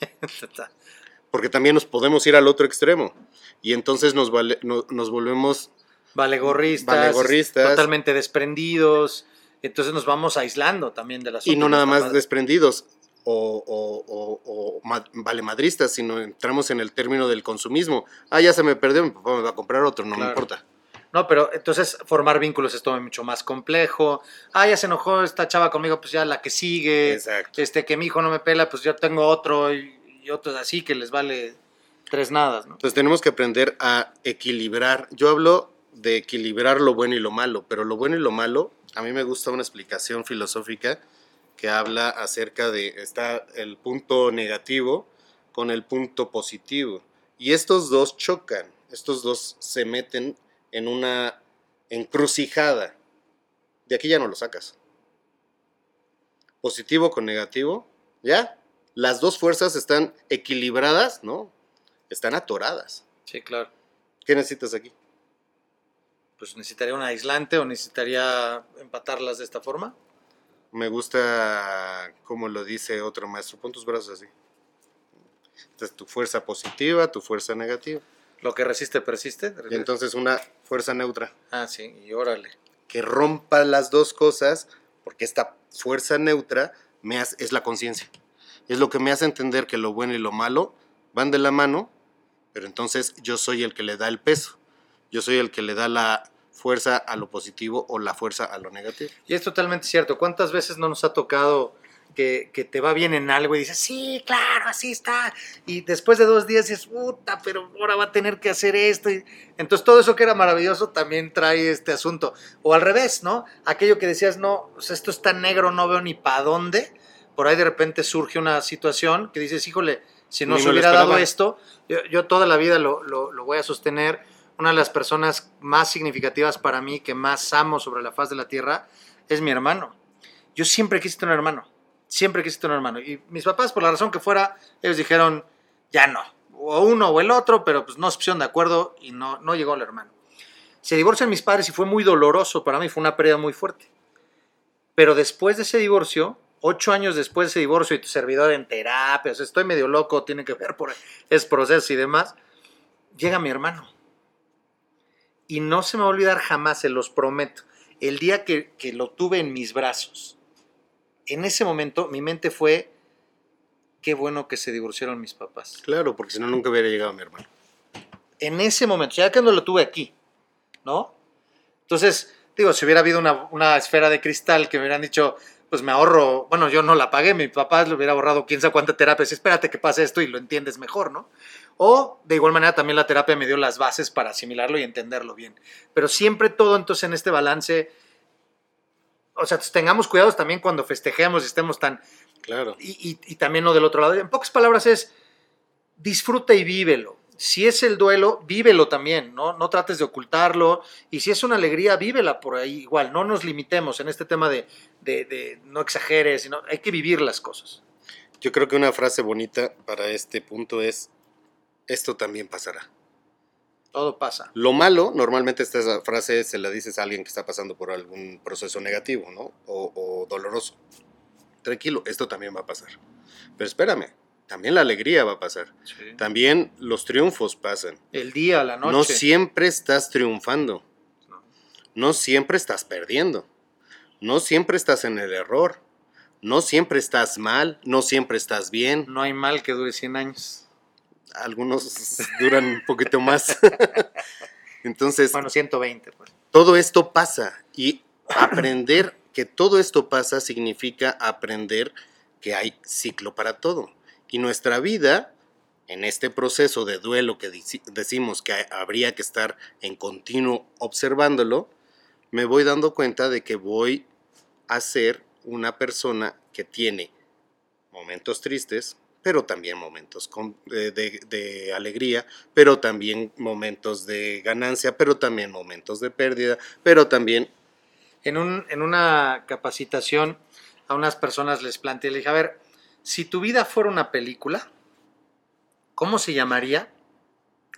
Porque también nos podemos ir al otro extremo. Y entonces nos, vale- no- nos volvemos Valegorristas, Valegorristas. totalmente desprendidos. Entonces nos vamos aislando también de las y no nada más desprendidos o, o, o- o ma- valemadristas, sino entramos en el término del consumismo. Ah, ya se me perdió, mi papá me va a comprar otro, no me importa. No, pero entonces formar vínculos es todo mucho más complejo. Ah, ya se enojó esta chava conmigo, pues ya la que sigue. Exacto. Este, que mi hijo no me pela, pues yo tengo otro y, y otros así que les vale tres nadas, ¿no? Entonces tenemos que aprender a equilibrar. Yo hablo de equilibrar lo bueno y lo malo, pero lo bueno y lo malo, a mí me gusta una explicación filosófica que habla acerca de, está el punto negativo con el punto positivo. Y estos dos chocan, estos dos se meten en una encrucijada. De aquí ya no lo sacas. Positivo con negativo, ¿ya? Las dos fuerzas están equilibradas, ¿no? Están atoradas. Sí, claro. ¿Qué necesitas aquí? Pues necesitaría un aislante o necesitaría empatarlas de esta forma. Me gusta como lo dice otro maestro. Pon tus brazos así. Entonces, tu fuerza positiva, tu fuerza negativa. Lo que resiste, persiste. Y entonces una fuerza neutra. Ah, sí, y órale. Que rompa las dos cosas, porque esta fuerza neutra me hace- es la conciencia. Es lo que me hace entender que lo bueno y lo malo van de la mano, pero entonces yo soy el que le da el peso. Yo soy el que le da la fuerza a lo positivo o la fuerza a lo negativo. Y es totalmente cierto. ¿Cuántas veces no nos ha tocado que, que te va bien en algo y dices, sí, claro, así está? Y después de dos días dices, puta, pero ahora va a tener que hacer esto. Y entonces todo eso que era maravilloso también trae este asunto. O al revés, ¿no? Aquello que decías, no, esto está negro, no veo ni para dónde. Por ahí de repente surge una situación que dices, híjole, si no se hubiera dado esto, yo, yo toda la vida lo, lo- lo voy a sostener. Una de las personas más significativas para mí, que más amo sobre la faz de la tierra, es mi hermano. Yo siempre quise tener un hermano. Siempre quise tener un hermano. Y mis papás, por la razón que fuera, ellos dijeron, ya no. O uno o el otro, pero pues no se pusieron de acuerdo y no, no llegó el hermano. Se divorcian mis padres y fue muy doloroso para mí, fue una pérdida muy fuerte. Pero después de ese divorcio, ocho años después de ese divorcio y tu servidor en terapia, o sea, estoy medio loco, tiene que ver por ese proceso y demás, llega mi hermano. Y no se me va a olvidar jamás, se los prometo, el día que, que lo tuve en mis brazos. En ese momento mi mente fue, qué bueno que se divorciaron mis papás. Claro, porque si no, nunca hubiera llegado mi hermano. En ese momento, ya que no lo tuve aquí, ¿no? Entonces, digo, si hubiera habido una, una esfera de cristal que me hubieran dicho, pues me ahorro, bueno, yo no la pagué, mi papá le hubiera ahorrado quién sabe cuánta terapia, si espérate que pase esto y lo entiendes mejor, ¿no? O de igual manera también la terapia me dio las bases para asimilarlo y entenderlo bien. Pero siempre todo entonces en este balance, o sea, tengamos cuidados también cuando festejemos y estemos tan, Claro. y, y- y también lo del otro lado. En pocas palabras es, disfruta y vívelo. Si es el duelo, vívelo también, ¿no? No trates de ocultarlo. Y si es una alegría, vívela por ahí igual. No nos limitemos en este tema de, de- de no exageres, sino hay que vivir las cosas. Yo creo que una frase bonita para este punto es, esto también pasará. Todo pasa. Lo malo, normalmente esta frase se la dices a alguien que está pasando por algún proceso negativo, ¿no? O, o doloroso. Tranquilo, esto también va a pasar. Pero espérame, también la alegría va a pasar. También los triunfos pasan. El día, la noche. No siempre estás triunfando. No. No siempre estás perdiendo. No siempre estás en el error. No siempre estás mal. No siempre estás bien. No hay mal que dure 100 años. Algunos duran un poquito más. Entonces, Bueno, 120, pues. todo esto pasa y aprender que todo esto pasa significa aprender que hay ciclo para todo. Y nuestra vida, en este proceso de duelo que decimos que habría que estar en continuo observándolo, me voy dando cuenta de que voy a ser una persona que tiene momentos tristes, pero también momentos de, de- de alegría, pero también momentos de ganancia, pero también momentos de pérdida, pero también en, un, en una capacitación a unas personas les planteé, le dije, a ver, si tu vida fuera una película, ¿cómo se llamaría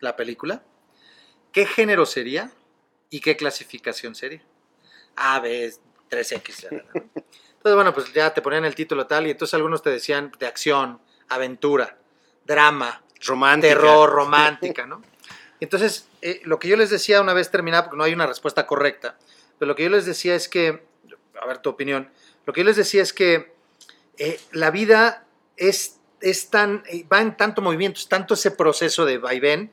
la película? ¿Qué género sería? ¿Y qué clasificación sería? A, B, 3X. la, la, la. Entonces, bueno, pues ya te ponían el título tal y entonces algunos te decían de acción, aventura, drama, romántica. terror, romántica, ¿no? Entonces, eh, lo que yo les decía una vez terminada, porque no hay una respuesta correcta, pero lo que yo les decía es que, a ver tu opinión, lo que yo les decía es que eh, la vida es, es tan, eh, va en tanto movimiento, es tanto ese proceso de vaivén,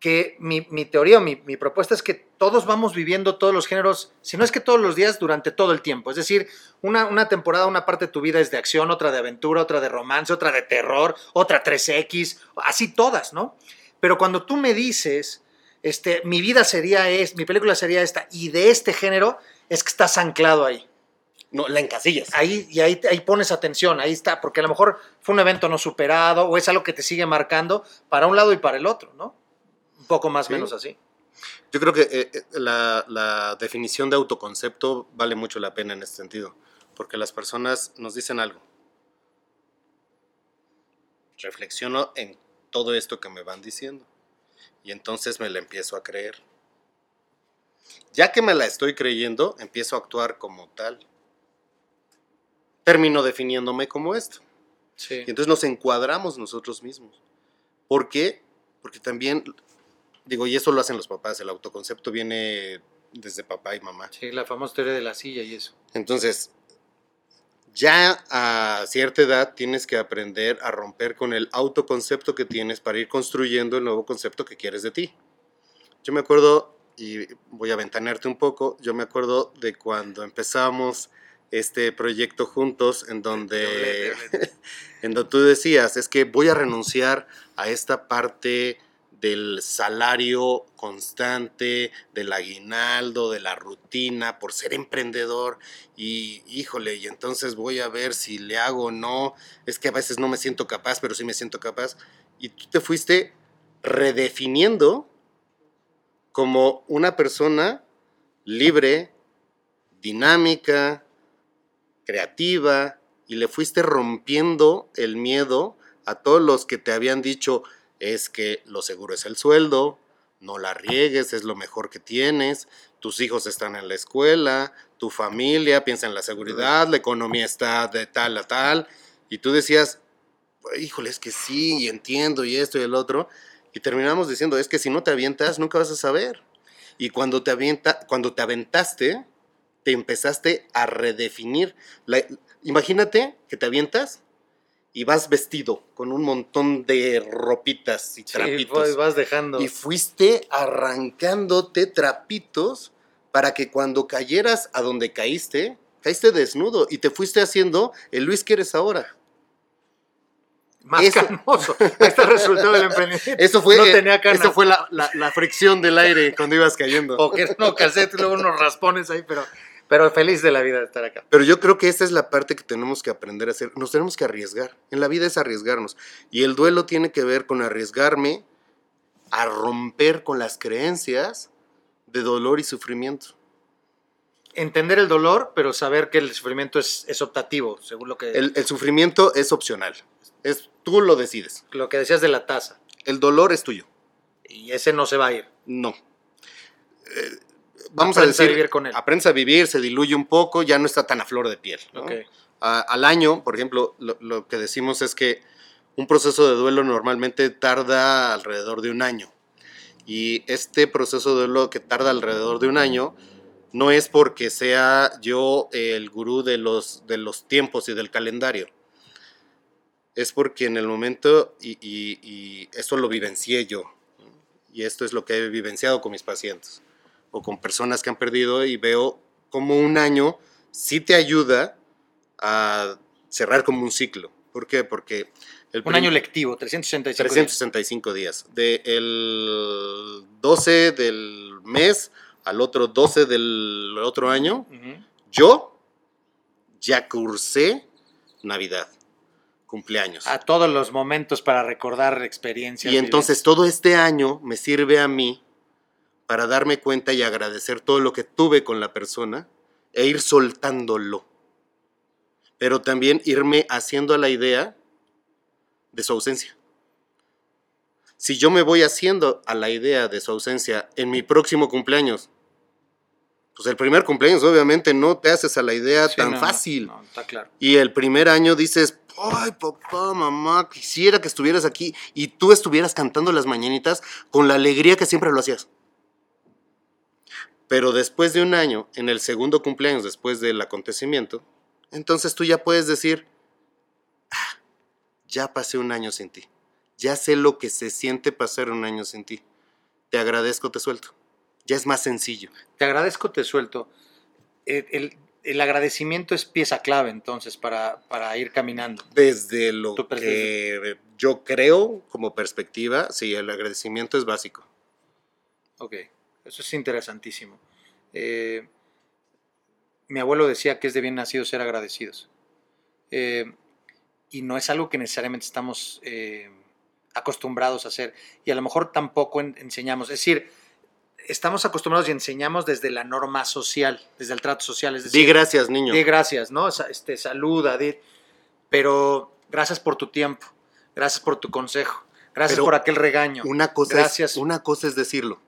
que mi, mi teoría o mi, mi propuesta es que todos vamos viviendo todos los géneros, si no es que todos los días, durante todo el tiempo. Es decir, una, una temporada, una parte de tu vida es de acción, otra de aventura, otra de romance, otra de terror, otra 3X, así todas, ¿no? Pero cuando tú me dices, este, mi vida sería es, mi película sería esta, y de este género, es que estás anclado ahí. No, la encasillas. Ahí, y ahí, ahí pones atención, ahí está, porque a lo mejor fue un evento no superado o es algo que te sigue marcando para un lado y para el otro, ¿no? Un poco más o Sí. menos así. Yo creo que eh, eh, la, la definición de autoconcepto vale mucho la pena en este sentido, porque las personas nos dicen algo. Reflexiono en todo esto que me van diciendo y entonces me la empiezo a creer. Ya que me la estoy creyendo, empiezo a actuar como tal. Termino definiéndome como esto. Sí. Y entonces nos encuadramos nosotros mismos. ¿Por qué? Porque también, digo, y eso lo hacen los papás, el autoconcepto viene desde papá y mamá. Sí, la famosa teoría de la silla y eso. Entonces, ya a cierta edad tienes que aprender a romper con el autoconcepto que tienes para ir construyendo el nuevo concepto que quieres de ti. Yo me acuerdo, y voy a ventanearte un poco, yo me acuerdo de cuando empezamos este proyecto juntos en donde, en donde tú decías, es que voy a renunciar a esta parte del salario constante, del aguinaldo, de la rutina, por ser emprendedor. Y híjole, y entonces voy a ver si le hago o no, es que a veces no me siento capaz, pero sí me siento capaz, y tú te fuiste redefiniendo como una persona libre, dinámica, creativa, y le fuiste rompiendo el miedo a todos los que te habían dicho, es que lo seguro es el sueldo, no la riegues, es lo mejor que tienes, tus hijos están en la escuela, tu familia piensa en la seguridad, la economía está de tal a tal, y tú decías, híjole, es que sí, y entiendo, y esto y el otro, y terminamos diciendo, es que si no te avientas, nunca vas a saber. Y cuando te, avienta, cuando te aventaste, te empezaste a redefinir. La, imagínate que te avientas y vas vestido con un montón de ropitas y trapitos. Sí, vas dejando. Y fuiste arrancándote trapitos para que cuando cayeras a donde caíste, caíste desnudo y te fuiste haciendo el Luis que eres ahora. Más eso, está el resultado del emprendimiento. Eso fue, no tenía eso fue la, la, la, fricción del aire cuando ibas cayendo. O que no calcete, luego unos raspones ahí, pero pero feliz de la vida de estar acá. Pero yo creo que esa es la parte que tenemos que aprender a hacer. Nos tenemos que arriesgar. En la vida es arriesgarnos. Y el duelo tiene que ver con arriesgarme a romper con las creencias de dolor y sufrimiento. Entender el dolor, pero saber que el sufrimiento es, es optativo, según lo que... El, el, sufrimiento es opcional. Es, tú lo decides. Lo que decías de la taza. El dolor es tuyo. Y ese no se va a ir. No. Eh, vamos a decir, a vivir con él. aprendes a vivir, se diluye un poco, ya no está tan a flor de piel. al año, por ejemplo, lo, que decimos es que un proceso de duelo normalmente tarda alrededor de un año. Y este proceso de duelo que tarda alrededor de un año no es porque sea yo el gurú de los, de los tiempos y del calendario. Es porque en el momento, y, y, y eso lo vivencié yo, y esto es lo que he vivenciado con mis pacientes o con personas que han perdido y veo como un año sí te ayuda a cerrar como un ciclo. ¿Por qué? Porque... El un año lectivo, 365, 365 días. días. Del 12 del mes al otro 12 del otro año, yo ya cursé Navidad, cumpleaños. A todos los momentos para recordar experiencias. Y entonces todo este año me sirve a mí para darme cuenta y agradecer todo lo que tuve con la persona e ir soltándolo. Pero también irme haciendo a la idea de su ausencia. Si yo me voy haciendo a la idea de su ausencia en mi próximo cumpleaños, pues el primer cumpleaños obviamente no te haces a la idea tan fácil. No, está claro. Y el primer año dices, ay papá, mamá, quisiera que estuvieras aquí y tú estuvieras cantando las mañanitas con la alegría que siempre lo hacías. Pero después de un año, en el segundo cumpleaños después del acontecimiento, entonces tú ya puedes decir, ah, ya pasé un año sin ti. Ya sé lo que se siente pasar un año sin ti. Te agradezco, te suelto. Ya es más sencillo. Te agradezco, te suelto. El, el, agradecimiento es pieza clave entonces para, para ir caminando. Desde lo que yo creo como perspectiva, sí, el agradecimiento es básico. Ok. Eso es interesantísimo. Eh, mi abuelo decía que es de bien nacido ser agradecidos. Eh, y no es algo que necesariamente estamos eh, acostumbrados a hacer. Y a lo mejor tampoco enseñamos. Es decir, estamos acostumbrados y enseñamos desde la norma social, desde el trato social. Es decir, di gracias, niño. Di gracias, ¿no? Este, saluda, di, pero gracias por tu tiempo, gracias por tu consejo, gracias por aquel regaño. Una cosa, gracias. una cosa es decirlo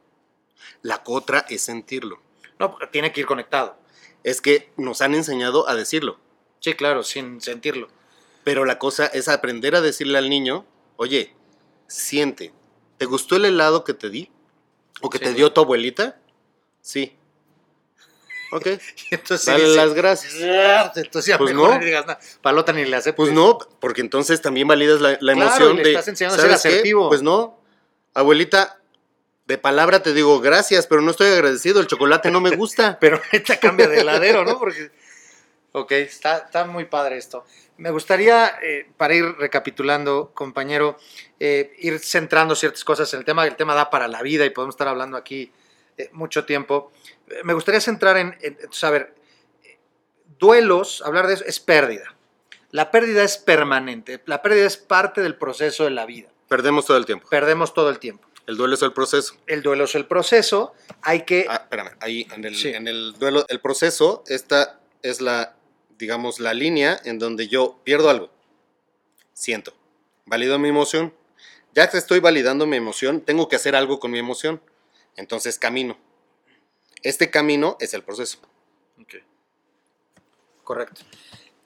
la otra es sentirlo. No, tiene que ir conectado. Es que nos han enseñado a decirlo. Sí, claro, sin sentirlo. Pero la cosa es aprender a decirle al niño, oye, siente, ¿te gustó el helado que te di? ¿O que te dio tu abuelita? Sí. Ok. Entonces Dale dice, las gracias. Entonces ya Pues mejor no. ni digas nada. Palota ni le aceptes. Pues no, porque entonces también validas la, la Claro, emoción le de. estás enseñando a ser asertivo. Pues no. Abuelita, de palabra te digo gracias, pero no estoy agradecido. El chocolate no me gusta. Pero ahorita cambia de heladero, ¿no? Porque... Ok, está, está muy padre esto. Me gustaría, eh, para ir recapitulando, compañero, eh, ir centrando ciertas cosas en el tema. El tema da para la vida y podemos estar hablando aquí eh, mucho tiempo. Me gustaría centrar en, en ver, eh, duelos, hablar de eso, es pérdida. La pérdida es permanente. La pérdida es parte del proceso de la vida. Perdemos todo el tiempo. Perdemos todo el tiempo. El duelo es el proceso. El duelo es el proceso. Hay que... Ah, espérame, ahí en el, Sí. en el duelo, el proceso, esta es la, digamos, la línea en donde yo pierdo algo. Siento. Valido mi emoción. Ya que estoy validando mi emoción, tengo que hacer algo con mi emoción. Entonces camino. Este camino es el proceso. Correcto.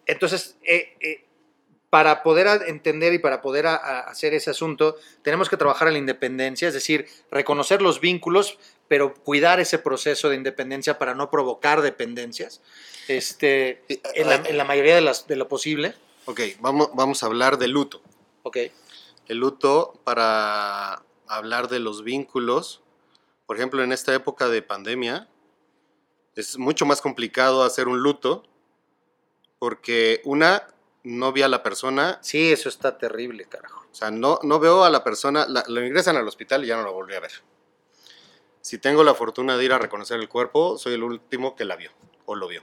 Entonces, eh, eh, para poder entender y para poder a- a hacer ese asunto, tenemos que trabajar en la independencia, es decir, reconocer los vínculos, pero cuidar ese proceso de independencia para no provocar dependencias. Este, en, la, en la mayoría de, las, de lo posible. Ok, vamos, vamos a hablar de luto. Ok. El luto para hablar de los vínculos, por ejemplo, en esta época de pandemia, es mucho más complicado hacer un luto porque una, no vi a la persona, Sí, eso está terrible, carajo. o sea, no, no veo a la persona, la- lo ingresan al hospital y ya no lo volví a ver. Si tengo la fortuna de ir a reconocer el cuerpo, soy el último que la vio o lo vio.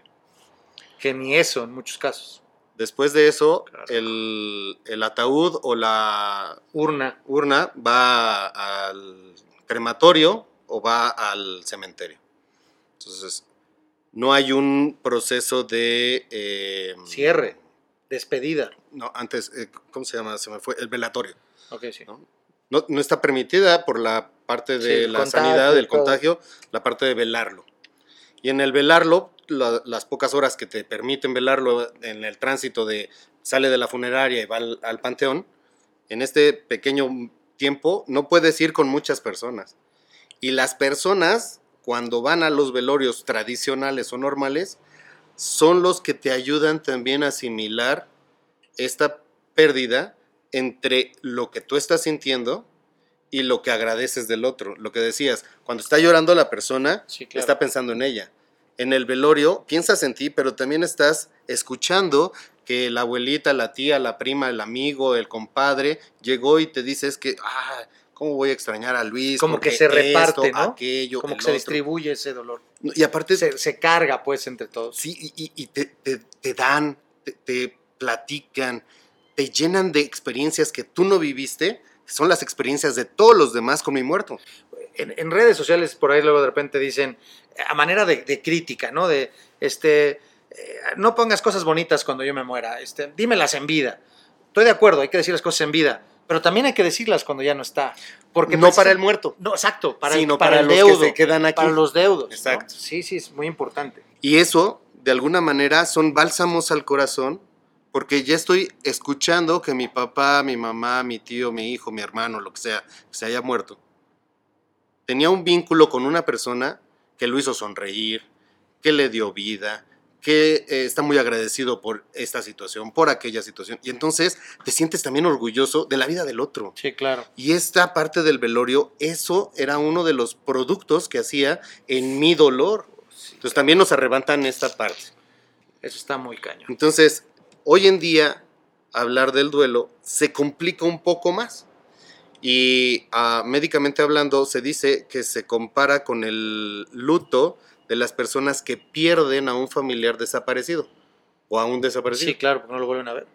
Que ni eso en muchos casos. Después de eso, Claro. el, el ataúd o la Urna. urna va al crematorio o va al cementerio. Entonces, no hay un proceso de... eh, Cierre. Despedida. No, antes, eh, ¿cómo se llama? Se me fue. El velatorio. Ok, sí. ¿no? No, no está permitida por la parte Sí, de el la contagio sanidad, del contagio, la parte de velarlo. Y en el velarlo, la- las pocas horas que te permiten velarlo en el tránsito de sale de la funeraria y va al, al panteón, en este pequeño tiempo no puedes ir con muchas personas. Y las personas, cuando van a los velorios tradicionales o normales, son los que te ayudan también a asimilar esta pérdida entre lo que tú estás sintiendo y lo que agradeces del otro. Lo que decías, cuando está llorando la persona, Sí, claro. está pensando en ella. En el velorio piensas en ti, pero también estás escuchando que la abuelita, la tía, la prima, el amigo, el compadre llegó y te dices que, ah, ¿cómo voy a extrañar a Luis? Como que se reparte, esto, ¿no? Aquello, Como que se otro". distribuye ese dolor. Y aparte, Se, se carga, pues, entre todos. Sí, y, y- y te, te- te dan, te, te platican, te llenan de experiencias que tú no viviste, que son las experiencias de todos los demás con mi muerto. en, en redes sociales por ahí luego de repente dicen a manera de, de crítica, ¿no? De este eh, no pongas cosas bonitas cuando yo me muera, este, dímelas en vida. Estoy de acuerdo, hay que decir las cosas en vida, pero también hay que decirlas cuando ya no está, porque no pues, para el muerto. no, exacto, para sino el, para para el los que deudo, se quedan aquí. para los deudos, ¿no? Exacto. Sí, sí, es muy importante. Y eso, de alguna manera, son bálsamos al corazón, porque ya estoy escuchando que mi papá, mi mamá, mi tío, mi hijo, mi hermano, lo que sea, se haya muerto. Tenía un vínculo con una persona que lo hizo sonreír, que le dio vida, que eh, está muy agradecido por esta situación, por aquella situación. Y entonces te sientes también orgulloso de la vida del otro. Sí, claro. Y esta parte del velorio, eso era uno de los productos que hacía en mi dolor. Entonces también nos arrebatan esta parte. Eso está muy cañón. Entonces, hoy en día, hablar del duelo se complica un poco más. Y ah, médicamente hablando, se dice que se compara con el luto de las personas que pierden a un familiar desaparecido o a un desaparecido. Sí, claro, porque no lo vuelven a ver.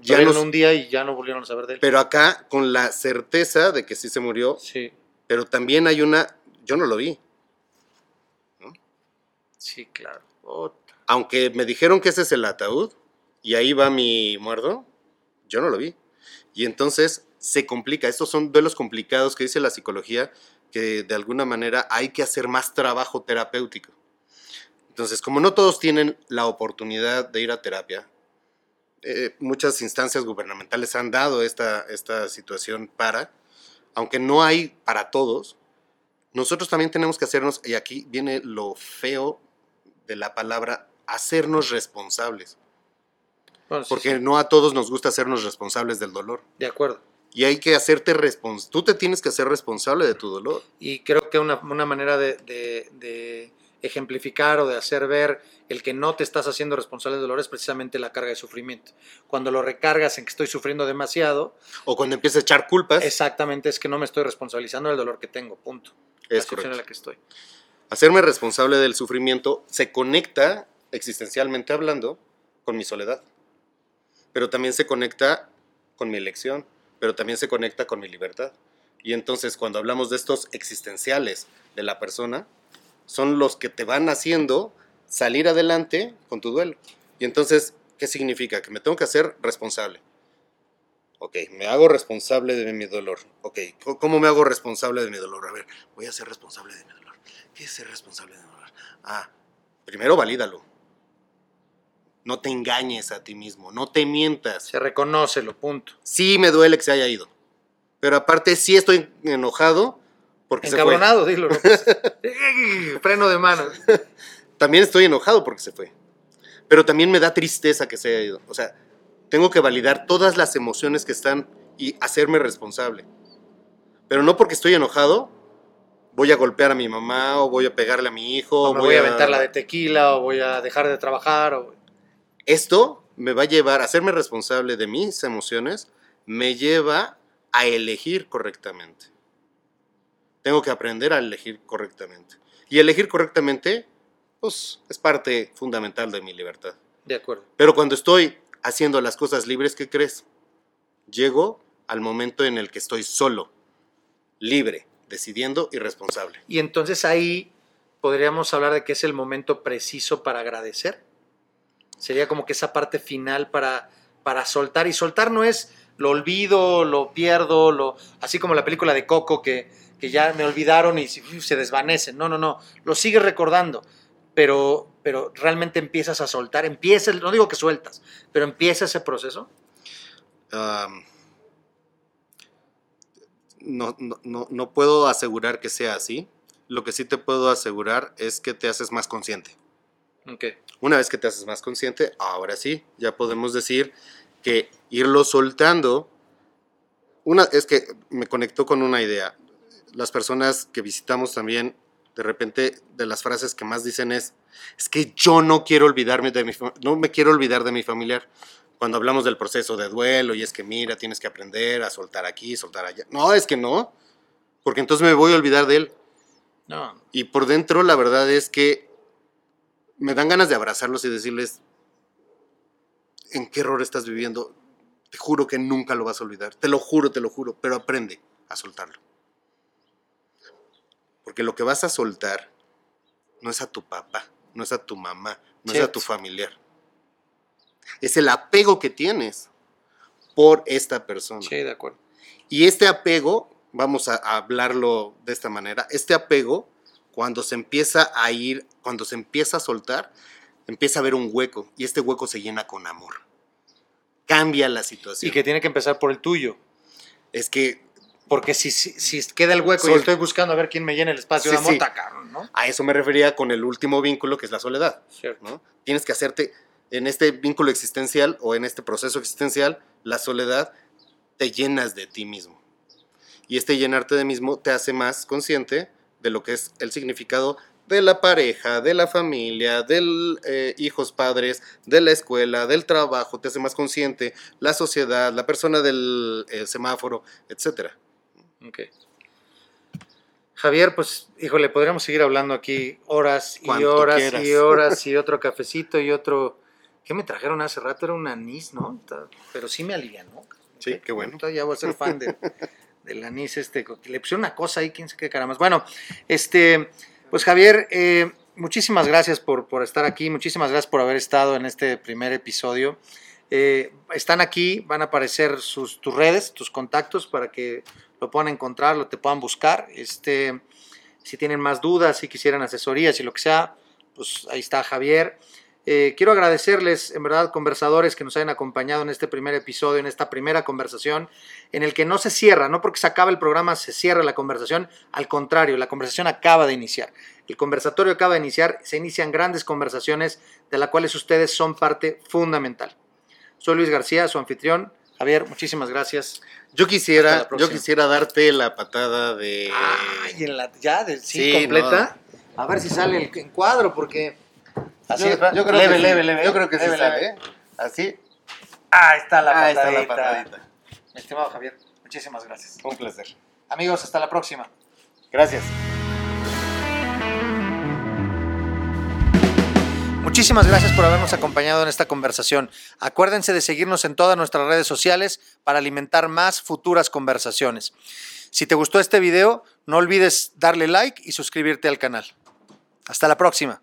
Ya un día y ya no volvieron a saber de él. pero acá, con la certeza de que sí se murió, Sí, pero también hay una, yo no lo vi. sí, claro. Aunque me dijeron que ese es el ataúd y ahí va mi muerto, yo no lo vi. Y entonces se complica. Estos son duelos complicados que dice la psicología que de alguna manera hay que hacer más trabajo terapéutico. Entonces, como no todos tienen la oportunidad de ir a terapia, eh, muchas instancias gubernamentales han dado esta, esta situación para, aunque no hay para todos, nosotros también tenemos que hacernos, y aquí viene lo feo de la palabra hacernos responsables. Bueno, sí, Porque sí, no a todos nos gusta hacernos responsables del dolor. de acuerdo. Y hay que hacerte responsable. Tú te tienes que hacer responsable de tu dolor. Y creo que una, una manera de, de- de ejemplificar o de hacer ver el que no te estás haciendo responsable del dolor es precisamente la carga de sufrimiento. Cuando lo recargas en que estoy sufriendo demasiado, O cuando empiezas a echar culpas. exactamente es que no me estoy responsabilizando del dolor que tengo, punto. la es situación correcto. en la que estoy. Hacerme responsable del sufrimiento se conecta, existencialmente hablando, con mi soledad. Pero también se conecta con mi elección, pero también se conecta con mi libertad. Y entonces cuando hablamos de estos existenciales de la persona, son los que te van haciendo salir adelante con tu duelo. Y entonces, ¿qué significa? Que me tengo que hacer responsable. Ok, me hago responsable de mi dolor. Ok, ¿cómo- ¿cómo me hago responsable de mi dolor? A ver, voy a ser responsable de mi dolor. ¿Qué es ser responsable de mi dolor? Ah, primero valídalo. No te engañes a ti mismo, no te mientas. Se reconoce lo punto. Sí me duele que se haya ido. Pero aparte sí estoy enojado porque se fue. Encabronado, dilo. Freno de mano. También estoy enojado porque se fue. Pero también me da tristeza que se haya ido. O sea, tengo que validar todas las emociones que están y hacerme responsable. Pero no porque estoy enojado, voy a golpear a mi mamá o voy a pegarle a mi hijo. O me voy a aventar la de tequila o voy a dejar de trabajar. O... Esto me va a llevar a hacerme responsable de mis emociones, me lleva a elegir correctamente. Tengo que aprender a elegir correctamente. Y elegir correctamente, pues, es parte fundamental de mi libertad. De acuerdo. Pero cuando estoy haciendo las cosas libres, ¿qué crees? Llego al momento en el que estoy solo, libre, decidiendo y responsable. Y entonces ahí podríamos hablar de que es el momento preciso para agradecer. Sería como que esa parte final para, para soltar. Y soltar no es lo olvido, lo pierdo, lo, así como la película de Coco que, que ya me olvidaron y se se desvanecen. No, no, no. Lo sigues recordando. Pero, pero realmente empiezas a soltar. Empieza, no digo que sueltas, pero empieza ese proceso. Am, no, no, no, no puedo asegurar que sea así. Lo que sí te puedo asegurar es que te haces más consciente. Ok. Una vez que te haces más consciente, ahora sí, ya podemos decir que irlo soltando. Una, es que me conectó con una idea. Las personas que visitamos también, de repente, de las frases que más dicen es, es que yo no quiero olvidarme de mi, no me quiero olvidar de mi familiar. Cuando hablamos del proceso de duelo y es que mira, tienes que aprender a soltar aquí, soltar allá. No, es que no, porque entonces me voy a olvidar de él. No, Y por dentro la verdad es que me dan ganas de abrazarlos y decirles, ¿en qué error estás viviendo? Te juro que nunca lo vas a olvidar. Te lo juro, te lo juro, pero aprende a soltarlo. Porque lo que vas a soltar no es a tu papá, no es a tu mamá, no es a tu familiar. Es el apego que tienes por esta persona. sí, de acuerdo. Y este apego, vamos a hablarlo de esta manera, este apego, cuando se empieza a ir, cuando se empieza a soltar, empieza a haber un hueco y este hueco se llena con amor. Cambia la situación. Y que tiene que empezar por el tuyo. Es que Porque si, si, si queda el hueco y Sol- estoy buscando a ver quién me llena el espacio Sí, de amor, sí. está cabrón, ¿no? a eso me refería con el último vínculo que es la soledad. Cierto. ¿no? Tienes que hacerte, en este vínculo existencial o en este proceso existencial, la soledad, te llenas de ti mismo. Y este llenarte de mismo te hace más consciente de lo que es el significado de la pareja, de la familia, del eh, hijos padres, de la escuela, del trabajo, te hace más consciente, la sociedad, la persona del eh, semáforo, etcétera. Ok. Javier, pues, híjole, podríamos seguir hablando aquí horas y Cuanto horas quieras. y horas y otro cafecito y otro. ¿Qué me trajeron hace rato? Era un anís, ¿no? Pero sí me alivianó. Sí, qué bueno. ya voy a ser fan de- del anís este. Le pusieron una cosa ahí, quién sabe qué caramas. Bueno, este, pues Javier, eh, muchísimas gracias por, por estar aquí, muchísimas gracias por haber estado en este primer episodio. Eh, están aquí, van a aparecer sus, tus redes, tus contactos para que lo puedan encontrar, lo te puedan buscar. Este, si tienen más dudas, si quisieran asesorías y lo que sea, pues ahí está Javier. Eh, quiero agradecerles, en verdad, conversadores que nos hayan acompañado en este primer episodio, en esta primera conversación, en el que no se cierra, no porque se acaba el programa se cierra la conversación, al contrario, la conversación acaba de iniciar. El conversatorio acaba de iniciar, se inician grandes conversaciones de las cuales ustedes son parte fundamental. Soy Luis García, su anfitrión. Javier, muchísimas gracias. Yo quisiera, yo quisiera darte la patada de. En la, ya, sí, Sí, completa. A ver si sale el encuadro, porque... Así, yo, ¿verdad? yo creo leve, que sí. leve, leve. Yo creo que sí leve, sale, leve. ¿eh? Así. Ahí está la Ahí patadita. está la patadita. Mi estimado Javier, muchísimas gracias. Un placer. Amigos, hasta la próxima. Gracias. Muchísimas gracias por habernos acompañado en esta conversación. Acuérdense de seguirnos en todas nuestras redes sociales para alimentar más futuras conversaciones. Si te gustó este video, no olvides darle like y suscribirte al canal. Hasta la próxima.